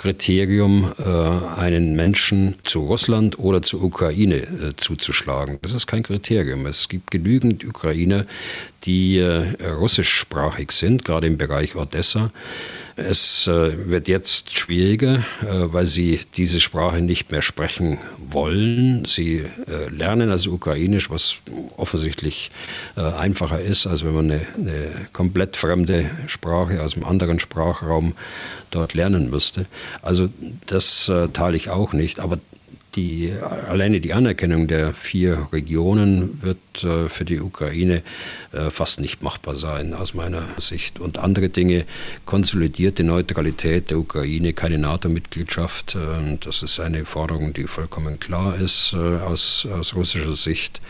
Kriterium, äh, einen Menschen zu Russland oder zur Ukraine äh, zuzuschlagen. Das ist kein Kriterium. Es gibt genügend Ukrainer, die äh, russischsprachig sind, gerade im Bereich Odessa. Es äh, wird jetzt schwieriger, äh, weil sie diese Sprache nicht mehr sprechen wollen. Sie äh, lernen also Ukrainisch, was offensichtlich einfacher ist, als wenn man eine, eine komplett fremde Sprache aus einem anderen Sprachraum dort lernen müsste. Also das teile ich auch nicht. Aber die, alleine die Anerkennung der vier Regionen wird äh, für die Ukraine äh, fast nicht machbar sein, aus meiner Sicht. Und andere Dinge, konsolidierte Neutralität der Ukraine, keine NATO-Mitgliedschaft, äh, das ist eine Forderung, die vollkommen klar ist aus, aus russischer Sicht.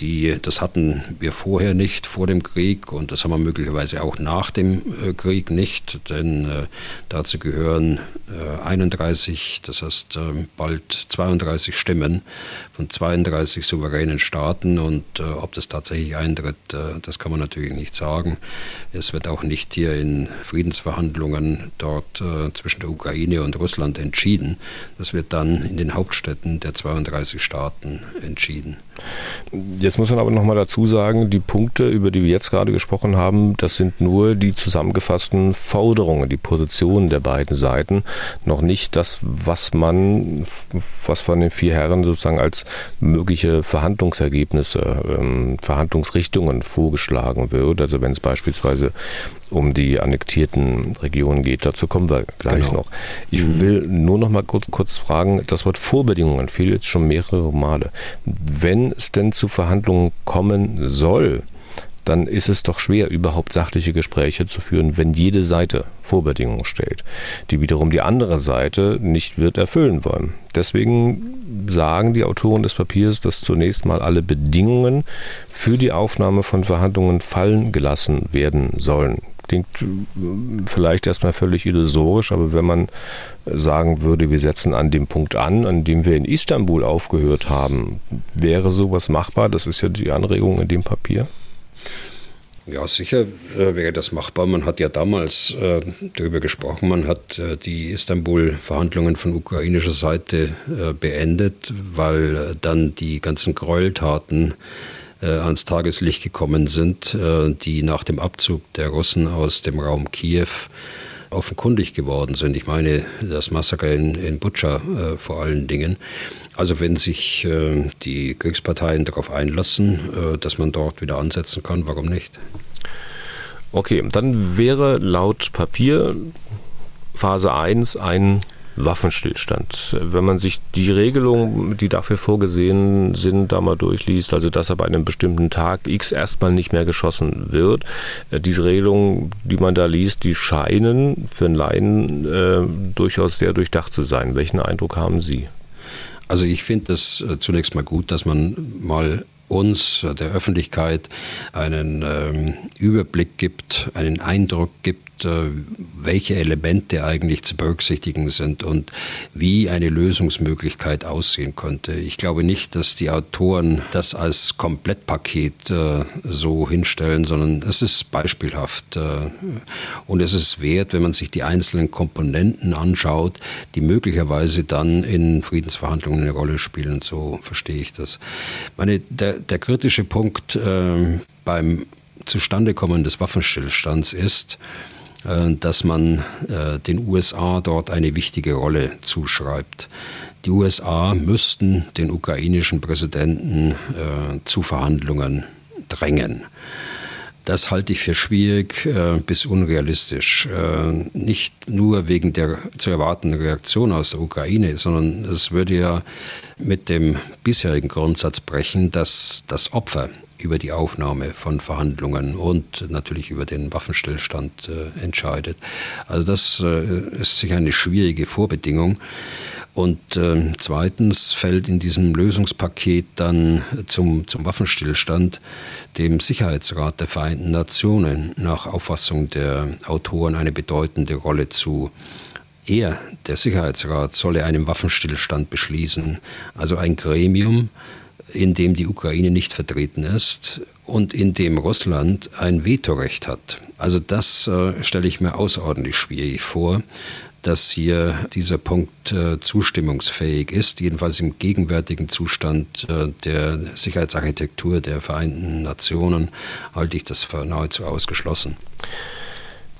Die, das hatten wir vorher nicht, vor dem Krieg, und das haben wir möglicherweise auch nach dem Krieg nicht, denn dazu gehören 31, das heißt bald 32 Stimmen von 32 souveränen Staaten und äh, ob das tatsächlich eintritt, äh, das kann man natürlich nicht sagen. Es wird auch nicht hier in Friedensverhandlungen dort äh, zwischen der Ukraine und Russland entschieden. Das wird dann in den Hauptstädten der 32 Staaten entschieden. Jetzt muss man aber noch mal dazu sagen, die Punkte, über die wir jetzt gerade gesprochen haben, das sind nur die zusammengefassten Forderungen, die Positionen der beiden Seiten, noch nicht das, was man, was von den vier Herren sozusagen als mögliche Verhandlungsergebnisse ähm, Verhandlungsrichtungen vorgeschlagen wird. Also wenn es beispielsweise um die annektierten Regionen geht. Dazu kommen wir gleich genau. noch. Ich mhm. will nur noch mal kurz, kurz fragen, das Wort Vorbedingungen fiel jetzt schon mehrere Male. Wenn es denn zu Verhandlungen kommen soll, dann ist es doch schwer, überhaupt sachliche Gespräche zu führen, wenn jede Seite Vorbedingungen stellt, die wiederum die andere Seite nicht wird erfüllen wollen. Deswegen sagen die Autoren des Papiers, dass zunächst mal alle Bedingungen für die Aufnahme von Verhandlungen fallen gelassen werden sollen. Klingt äh, vielleicht erstmal völlig illusorisch, aber wenn man sagen würde, wir setzen an dem Punkt an, an dem wir in Istanbul aufgehört haben, wäre sowas machbar? Das ist ja die Anregung in dem Papier. Ja, sicher äh, wäre das machbar. Man hat ja damals äh, darüber gesprochen, man hat äh, die Istanbul-Verhandlungen von ukrainischer Seite äh, beendet, weil äh, dann die ganzen Gräueltaten ans Tageslicht gekommen sind, die nach dem Abzug der Russen aus dem Raum Kiew offenkundig geworden sind. Ich meine das Massaker in, in Butscha vor allen Dingen. Also wenn sich äh, die Kriegsparteien darauf einlassen, äh, dass man dort wieder ansetzen kann, warum nicht? Okay, dann wäre laut Papier Phase 1 ein Waffenstillstand. Wenn man sich die Regelungen, die dafür vorgesehen sind, da mal durchliest, also dass ab einem bestimmten Tag X erstmal nicht mehr geschossen wird, äh, diese Regelungen, die man da liest, die scheinen für einen Laien äh, durchaus sehr durchdacht zu sein. Welchen Eindruck haben Sie? Also ich finde es äh, zunächst mal gut, dass man mal uns, äh, der Öffentlichkeit, einen ähm, Überblick gibt, einen Eindruck gibt, äh, welche Elemente eigentlich zu berücksichtigen sind und wie eine Lösungsmöglichkeit aussehen könnte. Ich glaube nicht, dass die Autoren das als Komplettpaket äh, so hinstellen, sondern es ist beispielhaft äh, und es ist wert, wenn man sich die einzelnen Komponenten anschaut, die möglicherweise dann in Friedensverhandlungen eine Rolle spielen. So verstehe ich das. Meine, der, der kritische Punkt äh, beim Zustandekommen des Waffenstillstands ist, dass man äh, den USA dort eine wichtige Rolle zuschreibt. Die USA müssten den ukrainischen Präsidenten äh, zu Verhandlungen drängen. Das halte ich für schwierig bis unrealistisch. nicht nur wegen der zu erwartenden Reaktion aus der Ukraine, sondern es würde ja mit dem bisherigen Grundsatz brechen, dass das Opfer über die Aufnahme von Verhandlungen und natürlich über den Waffenstillstand äh, entscheidet. Also das äh, ist sicher eine schwierige Vorbedingung. Und äh, zweitens fällt in diesem Lösungspaket dann zum, zum Waffenstillstand dem Sicherheitsrat der Vereinten Nationen nach Auffassung der Autoren eine bedeutende Rolle zu. er, der Sicherheitsrat, solle einen Waffenstillstand beschließen. Also ein Gremium, in dem die Ukraine nicht vertreten ist und in dem Russland ein Vetorecht hat. Also das äh, stelle ich mir außerordentlich schwierig vor, dass hier dieser Punkt äh, zustimmungsfähig ist, jedenfalls im gegenwärtigen Zustand äh, der Sicherheitsarchitektur der Vereinten Nationen halte ich das für nahezu ausgeschlossen.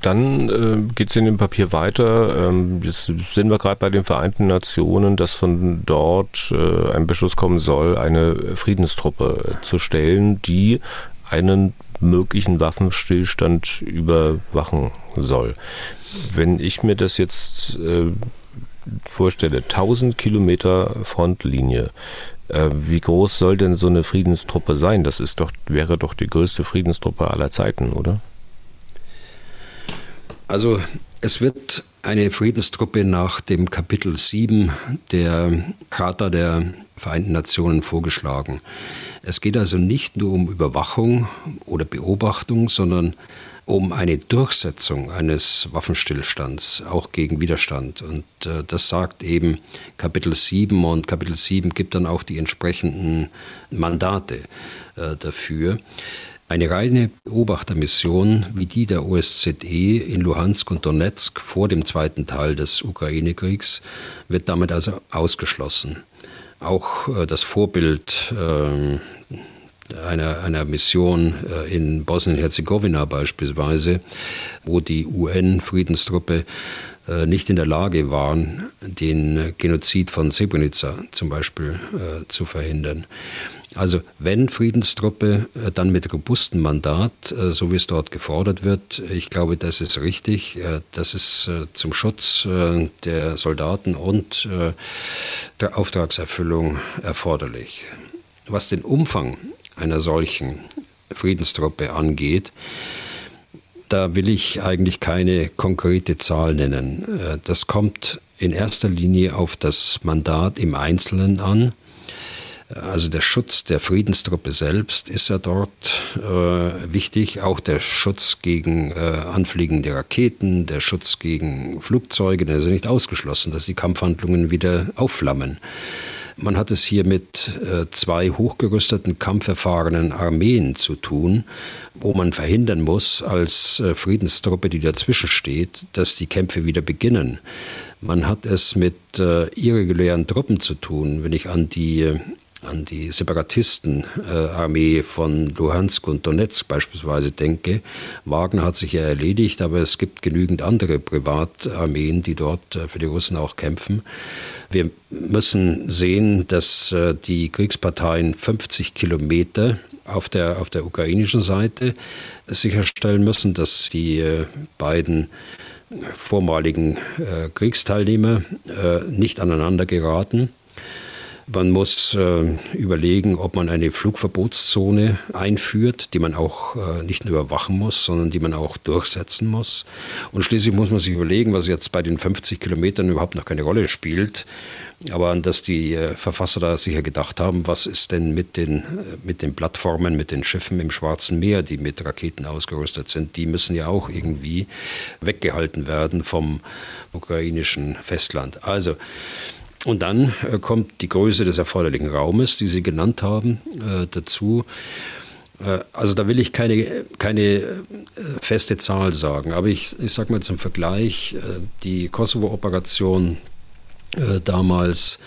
Dann äh, geht es in dem Papier weiter. Ähm, jetzt sind wir gerade bei den Vereinten Nationen, dass von dort äh, ein Beschluss kommen soll, eine Friedenstruppe zu stellen, die einen möglichen Waffenstillstand überwachen soll. Wenn ich mir das jetzt äh, vorstelle, 1000 Kilometer Frontlinie, äh, wie groß soll denn so eine Friedenstruppe sein? Das ist doch, wäre doch die größte Friedenstruppe aller Zeiten, oder? Also es wird eine Friedenstruppe nach dem Kapitel 7 der Charta der Vereinten Nationen vorgeschlagen. Es geht also nicht nur um Überwachung oder Beobachtung, sondern um eine Durchsetzung eines Waffenstillstands, auch gegen Widerstand. Und äh, das sagt eben Kapitel 7 und Kapitel 7 gibt dann auch die entsprechenden Mandate äh, dafür. Eine reine Beobachtermission wie die der OSZE in Luhansk und Donetsk vor dem zweiten Teil des Ukraine-Kriegs wird damit also ausgeschlossen. Auch äh, das Vorbild äh, einer, einer Mission äh, in Bosnien-Herzegowina beispielsweise, wo die UN-Friedenstruppe äh, nicht in der Lage waren, den Genozid von Srebrenica zum Beispiel zu verhindern. Also wenn Friedenstruppe, äh, dann mit robustem Mandat, äh, so wie es dort gefordert wird. Ich glaube, das ist richtig. Äh, das ist zum Schutz der Soldaten und der Auftragserfüllung erforderlich. Was den Umfang einer solchen Friedenstruppe angeht, da will ich eigentlich keine konkrete Zahl nennen. Das kommt in erster Linie auf das Mandat im Einzelnen an. Also der Schutz der Friedenstruppe selbst ist ja dort äh, wichtig, auch der Schutz gegen äh, anfliegende Raketen, der Schutz gegen Flugzeuge, der ist ja nicht ausgeschlossen, dass die Kampfhandlungen wieder aufflammen. Man hat es hier mit äh, zwei hochgerüsteten, kampferfahrenen Armeen zu tun, wo man verhindern muss, als äh, Friedenstruppe, die dazwischen steht, dass die Kämpfe wieder beginnen. Man hat es mit äh, irregulären Truppen zu tun. Wenn ich an die an die Separatistenarmee von Luhansk und Donetsk beispielsweise denke. Wagner hat sich ja erledigt, aber es gibt genügend andere Privatarmeen, die dort äh, für die Russen auch kämpfen. Wir müssen sehen, dass äh, die Kriegsparteien 50 Kilometer auf der, auf der ukrainischen Seite sicherstellen müssen, dass die äh, beiden vormaligen Kriegsteilnehmer nicht aneinander geraten. Man muss äh, überlegen, ob man eine Flugverbotszone einführt, die man auch äh, nicht nur überwachen muss, sondern die man auch durchsetzen muss. Und schließlich muss man sich überlegen, was jetzt bei den 50 Kilometern überhaupt noch keine Rolle spielt, aber an das die äh, Verfasser da sicher gedacht haben, was ist denn mit den, äh, mit den Plattformen, mit den Schiffen im Schwarzen Meer, die mit Raketen ausgerüstet sind, die müssen ja auch irgendwie weggehalten werden vom ukrainischen Festland. Also und dann äh, kommt die Größe des erforderlichen Raumes, die Sie genannt haben, äh, dazu. Äh, also da will ich keine, keine feste Zahl sagen, aber ich, ich sage mal zum Vergleich, die Kosovo-Operation damals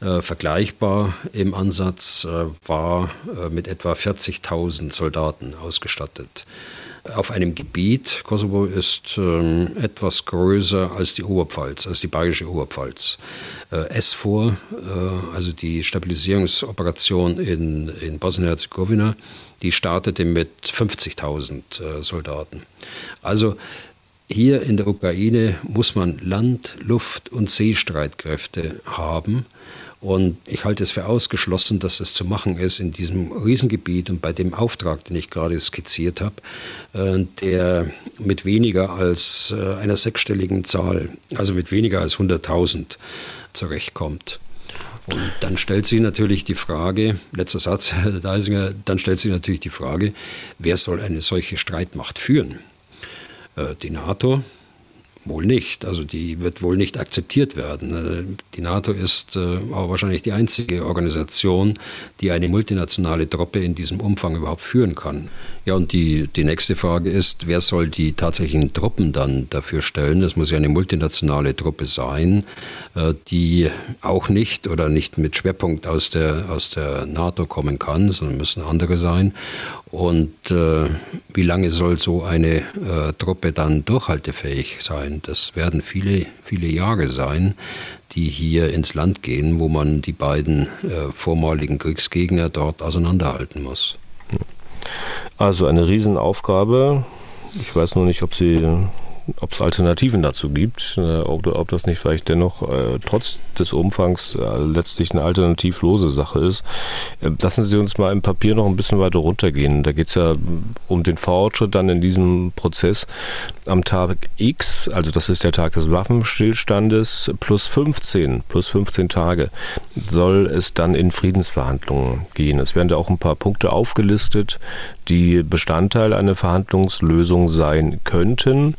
vergleichbar im Ansatz war mit etwa 40.000 Soldaten ausgestattet auf einem Gebiet. Kosovo ist ähm, etwas größer als die Oberpfalz, als die bayerische Oberpfalz. Äh, SVOR, äh, also die Stabilisierungsoperation in, in Bosnien-Herzegowina, die startete mit 50.000 äh, Soldaten. Also hier in der Ukraine muss man Land-, Luft- und Seestreitkräfte haben. Und ich halte es für ausgeschlossen, dass es zu machen ist in diesem Riesengebiet und bei dem Auftrag, den ich gerade skizziert habe, äh, der mit weniger als äh, einer sechsstelligen Zahl, also mit weniger als 100.000 zurechtkommt. Und dann stellt sich natürlich die Frage, letzter Satz, Herr Deisinger, dann stellt sich natürlich die Frage, wer soll eine solche Streitmacht führen? Äh, die NATO, Wohl nicht. Also die wird wohl nicht akzeptiert werden. Äh, die NATO ist äh, aber wahrscheinlich die einzige Organisation, die eine multinationale Truppe in diesem Umfang überhaupt führen kann. Ja, und die, die nächste Frage ist, wer soll die tatsächlichen Truppen dann dafür stellen? Es muss ja eine multinationale Truppe sein, äh, die auch nicht oder nicht mit Schwerpunkt aus der, aus der NATO kommen kann, sondern müssen andere sein. Und äh, wie lange soll so eine äh, Truppe dann durchhaltefähig sein? Das werden viele, viele Jahre sein, die hier ins Land gehen, wo man die beiden äh, vormaligen Kriegsgegner dort auseinanderhalten muss. Also eine Riesenaufgabe. Ich weiß nur nicht, ob sie ob es Alternativen dazu gibt, äh, ob, ob, das nicht vielleicht dennoch äh, trotz des Umfangs äh, letztlich eine alternativlose Sache ist. Äh, lassen Sie uns mal im Papier noch ein bisschen weiter runtergehen. Da geht es ja um den Fortschritt dann in diesem Prozess am Tag X, also das ist der Tag des Waffenstillstandes, plus 15, plus 15 Tage soll es dann in Friedensverhandlungen gehen. Es werden da auch ein paar Punkte aufgelistet, die Bestandteil einer Verhandlungslösung sein könnten.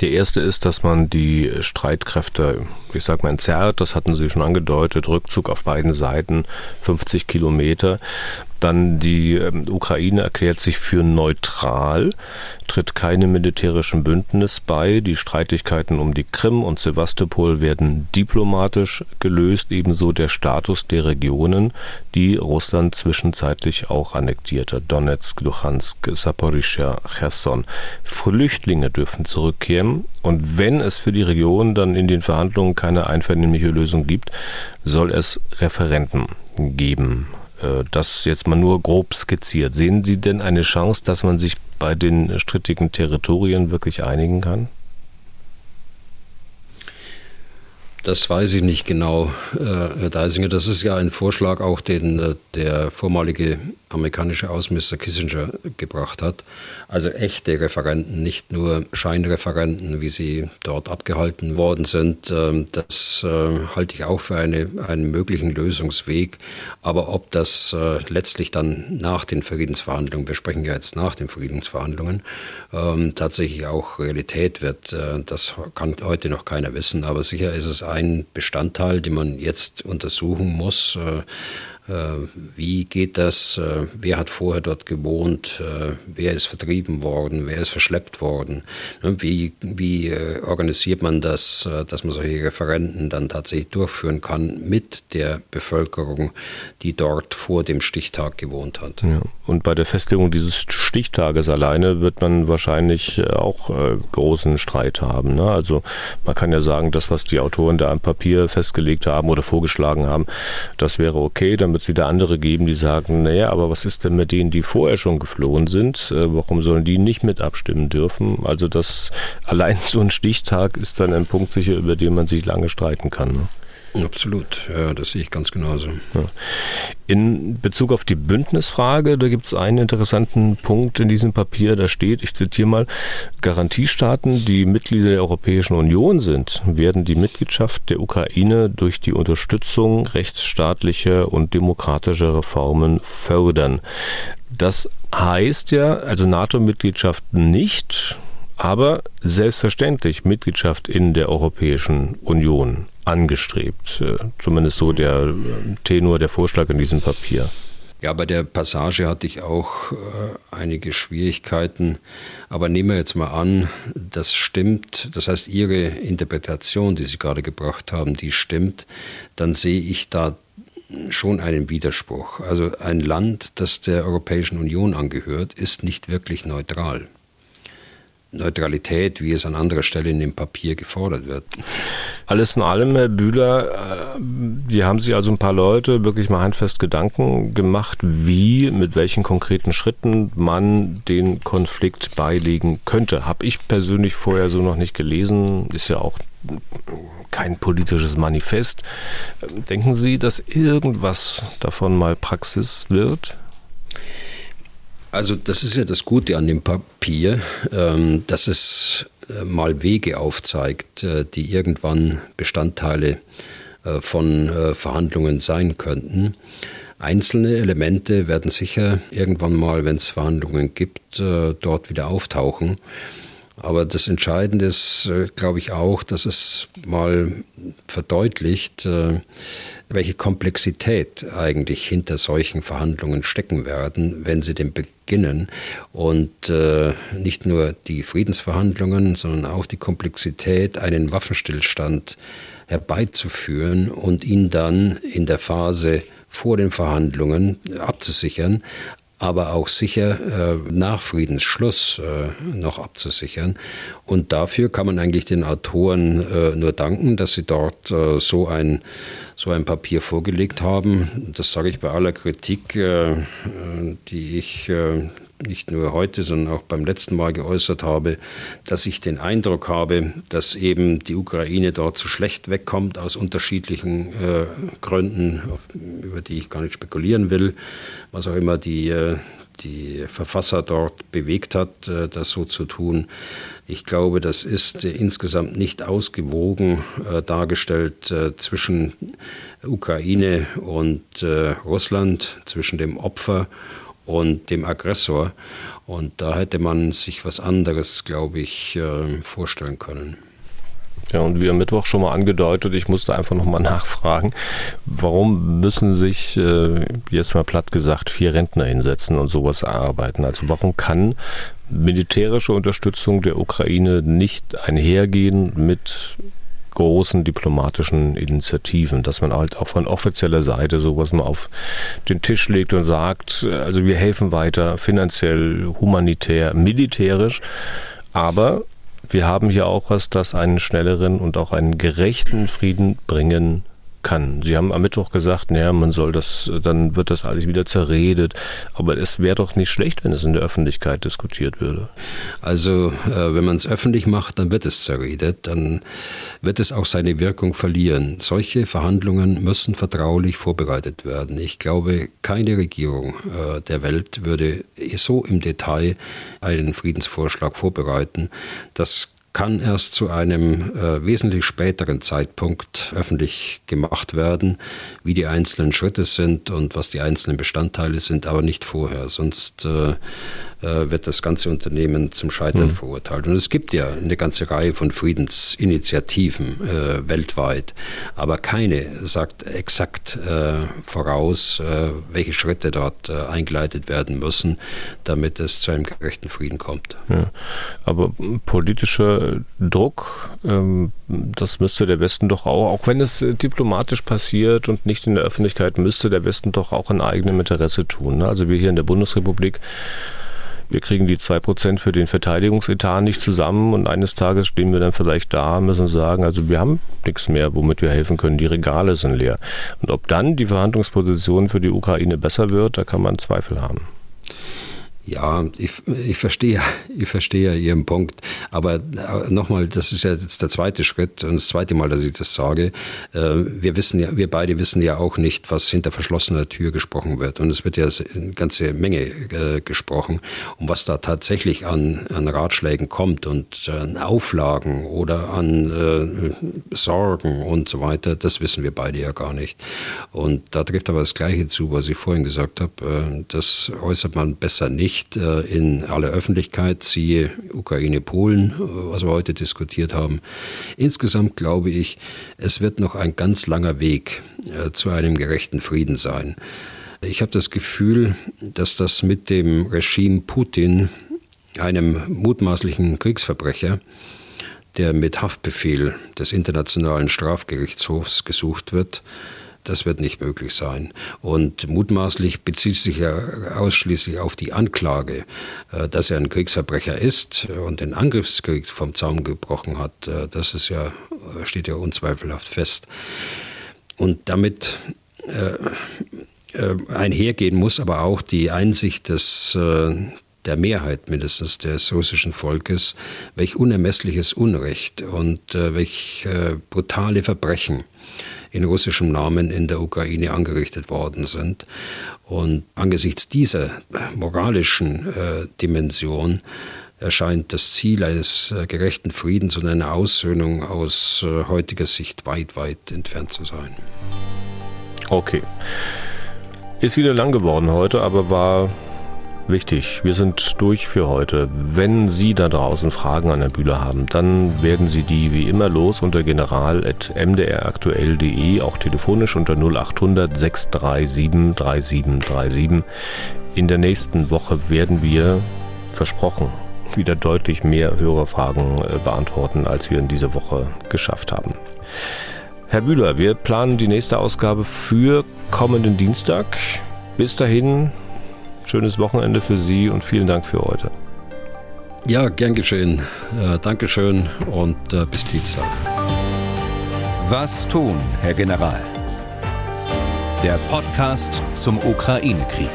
Der erste ist, dass man die Streitkräfte, ich sag mal, entzerrt. Das hatten Sie schon angedeutet. Rückzug auf beiden Seiten, 50 Kilometer. Dann die ähm, Ukraine erklärt sich für neutral, tritt keinem militärischen Bündnis bei. Die Streitigkeiten um die Krim und Sevastopol werden diplomatisch gelöst, ebenso der Status der Regionen, die Russland zwischenzeitlich auch annektierte. Donetsk, Luhansk, Saporischschja, Cherson. Flüchtlinge dürfen zurückkehren und wenn es für die Region dann in den Verhandlungen keine einvernehmliche Lösung gibt, soll es Referenten geben. Äh, das jetzt mal nur grob skizziert. Sehen Sie denn eine Chance, dass man sich bei den strittigen Territorien wirklich einigen kann? Das weiß ich nicht genau, äh, Herr Deisinger. Das ist ja ein Vorschlag, auch den äh, der vormalige amerikanische Außenminister Kissinger gebracht hat. Also echte Referenten, nicht nur Scheinreferenten, wie sie dort abgehalten worden sind. Ähm, das äh, halte ich auch für eine, einen möglichen Lösungsweg. Aber ob das letztlich dann nach den Friedensverhandlungen, wir sprechen ja jetzt nach den Friedensverhandlungen, ähm, tatsächlich auch Realität wird, das kann heute noch keiner wissen. Aber sicher ist es ein Bestandteil, den man jetzt untersuchen muss. Äh, wie geht das? Äh, wer hat vorher dort gewohnt? Äh, wer ist vertrieben worden? Wer ist verschleppt worden? Ne, wie, wie organisiert man das, dass man solche Referenten dann tatsächlich durchführen kann mit der Bevölkerung, die dort vor dem Stichtag gewohnt hat? Ja. Und bei der Festlegung dieses Stichtages alleine wird man wahrscheinlich auch großen Streit haben. Ne? Also man kann ja sagen, das, was die Autoren da am Papier festgelegt haben oder vorgeschlagen haben, das wäre okay, damit wird es wieder andere geben, die sagen, naja, aber was ist denn mit denen, die vorher schon geflohen sind? Äh, warum sollen die nicht mit abstimmen dürfen? Also das allein so ein Stichtag ist dann ein Punkt sicher, über den man sich lange streiten kann. Ne? Absolut, ja, das sehe ich ganz genauso. In Bezug auf die Bündnisfrage, da gibt es einen interessanten Punkt in diesem Papier, da steht, ich zitiere mal, Garantiestaaten, die Mitglieder der Europäischen Union sind, werden die Mitgliedschaft der Ukraine durch die Unterstützung rechtsstaatlicher und demokratischer Reformen fördern. Das heißt ja, also NATO-Mitgliedschaft nicht, aber selbstverständlich Mitgliedschaft in der Europäischen Union angestrebt. Äh, zumindest so der äh, Tenor, der Vorschlag in diesem Papier. Ja, bei der Passage hatte ich auch äh, einige Schwierigkeiten. Aber nehmen wir jetzt mal an, das stimmt. Das heißt, Ihre Interpretation, die Sie gerade gebracht haben, die stimmt. Dann sehe ich da schon einen Widerspruch. Also ein Land, das der Europäischen Union angehört, ist nicht wirklich neutral. Neutralität, wie es an anderer Stelle in dem Papier gefordert wird. Alles in allem, Herr Bühler, Sie äh, haben sich also ein paar Leute wirklich mal handfest Gedanken gemacht, wie, mit welchen konkreten Schritten man den Konflikt beilegen könnte. Habe ich persönlich vorher so noch nicht gelesen, ist ja auch kein politisches Manifest. Denken Sie, dass irgendwas davon mal Praxis wird? Also das ist ja das Gute an dem Papier, ähm, dass es äh, mal Wege aufzeigt, äh, die irgendwann Bestandteile äh, von Verhandlungen sein könnten. Einzelne Elemente werden sicher irgendwann mal, wenn es Verhandlungen gibt, dort wieder auftauchen. Aber das Entscheidende ist, glaube ich, auch, dass es mal verdeutlicht, welche Komplexität eigentlich hinter solchen Verhandlungen stecken werden, wenn sie denn beginnen. Und äh, nicht nur die Friedensverhandlungen, sondern auch die Komplexität, einen Waffenstillstand herbeizuführen und ihn dann in der Phase vor den Verhandlungen abzusichern, aber auch sicher äh, nach Friedensschluss äh, noch abzusichern. Und dafür kann man eigentlich den Autoren äh, nur danken, dass sie dort äh, so, ein, so ein Papier vorgelegt haben. Das sage ich bei aller Kritik, äh, äh, die ich nicht nur heute, sondern auch beim letzten Mal geäußert habe, dass ich den Eindruck habe, dass eben die Ukraine dort zu schlecht wegkommt aus unterschiedlichen äh, Gründen, über die ich gar nicht spekulieren will, was auch immer die, äh, die Verfasser dort bewegt hat, äh, das so zu tun. Ich glaube, das ist äh, insgesamt nicht ausgewogen dargestellt zwischen Ukraine und Russland, zwischen dem Opfer und dem Aggressor. Und da hätte man sich was anderes, glaube ich, äh, vorstellen können. Ja, und wie am Mittwoch schon mal angedeutet, ich musste einfach nochmal nachfragen, warum müssen sich, äh, jetzt mal platt gesagt, vier Rentner hinsetzen und sowas erarbeiten? Also warum kann militärische Unterstützung der Ukraine nicht einhergehen mit großen diplomatischen Initiativen, dass man halt auch von offizieller Seite sowas mal auf den Tisch legt und sagt, also wir helfen weiter finanziell, humanitär, militärisch, aber wir haben hier auch was, das einen schnelleren und auch einen gerechten Frieden bringen kann. Sie haben am Mittwoch gesagt, naja, man soll das, dann wird das alles wieder zerredet. Aber es wäre doch nicht schlecht, wenn es in der Öffentlichkeit diskutiert würde. Also, äh, wenn man es öffentlich macht, dann wird es zerredet, dann wird es auch seine Wirkung verlieren. Solche Verhandlungen müssen vertraulich vorbereitet werden. Ich glaube, keine Regierung äh, der Welt würde so im Detail einen Friedensvorschlag vorbereiten. Das kann erst zu einem äh, wesentlich späteren Zeitpunkt öffentlich gemacht werden, wie die einzelnen Schritte sind und was die einzelnen Bestandteile sind, aber nicht vorher. Sonst äh, wird das ganze Unternehmen zum Scheitern mhm. verurteilt. Und es gibt ja eine ganze Reihe von Friedensinitiativen äh, weltweit, aber keine sagt exakt äh, voraus, äh, welche Schritte dort äh, eingeleitet werden müssen, damit es zu einem gerechten Frieden kommt. Ja. Aber politischer Druck, ähm, das müsste der Westen doch auch, auch wenn es äh, diplomatisch passiert und nicht in der Öffentlichkeit, müsste der Westen doch auch in eigenem Interesse tun. Ne? Also wir hier in der Bundesrepublik wir kriegen die 2% für den Verteidigungsetat nicht zusammen und eines Tages stehen wir dann vielleicht da, müssen sagen, also wir haben nichts mehr, womit wir helfen können, die Regale sind leer. Und ob dann die Verhandlungsposition für die Ukraine besser wird, da kann man Zweifel haben. Ja, ich, ich verstehe, ich verstehe Ihren Punkt. Aber äh, nochmal, das ist ja jetzt der zweite Schritt und das zweite Mal, dass ich das sage. Äh, wir wissen ja, wir beide wissen ja auch nicht, was hinter verschlossener Tür gesprochen wird. Und es wird ja eine ganze Menge äh, gesprochen. Und was da tatsächlich an, an Ratschlägen kommt und an Auflagen oder an Sorgen und so weiter, das wissen wir beide ja gar nicht. Und da trifft aber das Gleiche zu, was ich vorhin gesagt habe. Das äußert man besser nicht nicht äh, in aller Öffentlichkeit, siehe Ukraine, Polen, äh, was wir heute diskutiert haben. Insgesamt glaube ich, es wird noch ein ganz langer Weg äh, zu einem gerechten Frieden sein. Ich habe das Gefühl, dass das mit dem Regime Putin, einem mutmaßlichen Kriegsverbrecher, der mit Haftbefehl des Internationalen Strafgerichtshofs gesucht wird, das wird nicht möglich sein. Und mutmaßlich bezieht sich er ausschließlich auf die Anklage, äh, dass er ein Kriegsverbrecher ist und den Angriffskrieg vom Zaum gebrochen hat. Äh, das ist ja, steht ja unzweifelhaft fest. Und damit äh, einhergehen muss aber auch die Einsicht des der Mehrheit mindestens des russischen Volkes, welch unermessliches Unrecht und äh, welch äh, brutale Verbrechen in russischem Namen in der Ukraine angerichtet worden sind. Und angesichts dieser moralischen äh, Dimension erscheint das Ziel eines äh, gerechten Friedens und einer Aussöhnung aus äh, heutiger Sicht weit, weit entfernt zu sein. Okay. Ist wieder lang geworden heute, aber war wichtig, wir sind durch für heute. Wenn Sie da draußen Fragen an Herrn Bühler haben, dann werden Sie die wie immer los unter general.mdraktuell.de, auch telefonisch unter 0800 637 3737. In der nächsten Woche werden wir, versprochen, wieder deutlich mehr Hörerfragen äh, beantworten, als wir in dieser Woche geschafft haben. Herr Bühler, wir planen die nächste Ausgabe für kommenden Dienstag. Bis dahin, schönes Wochenende für Sie und vielen Dank für heute. Ja, gern geschehen. Äh, Dankeschön und äh, bis Dienstag. Was tun, Herr General? Der Podcast zum Ukraine-Krieg.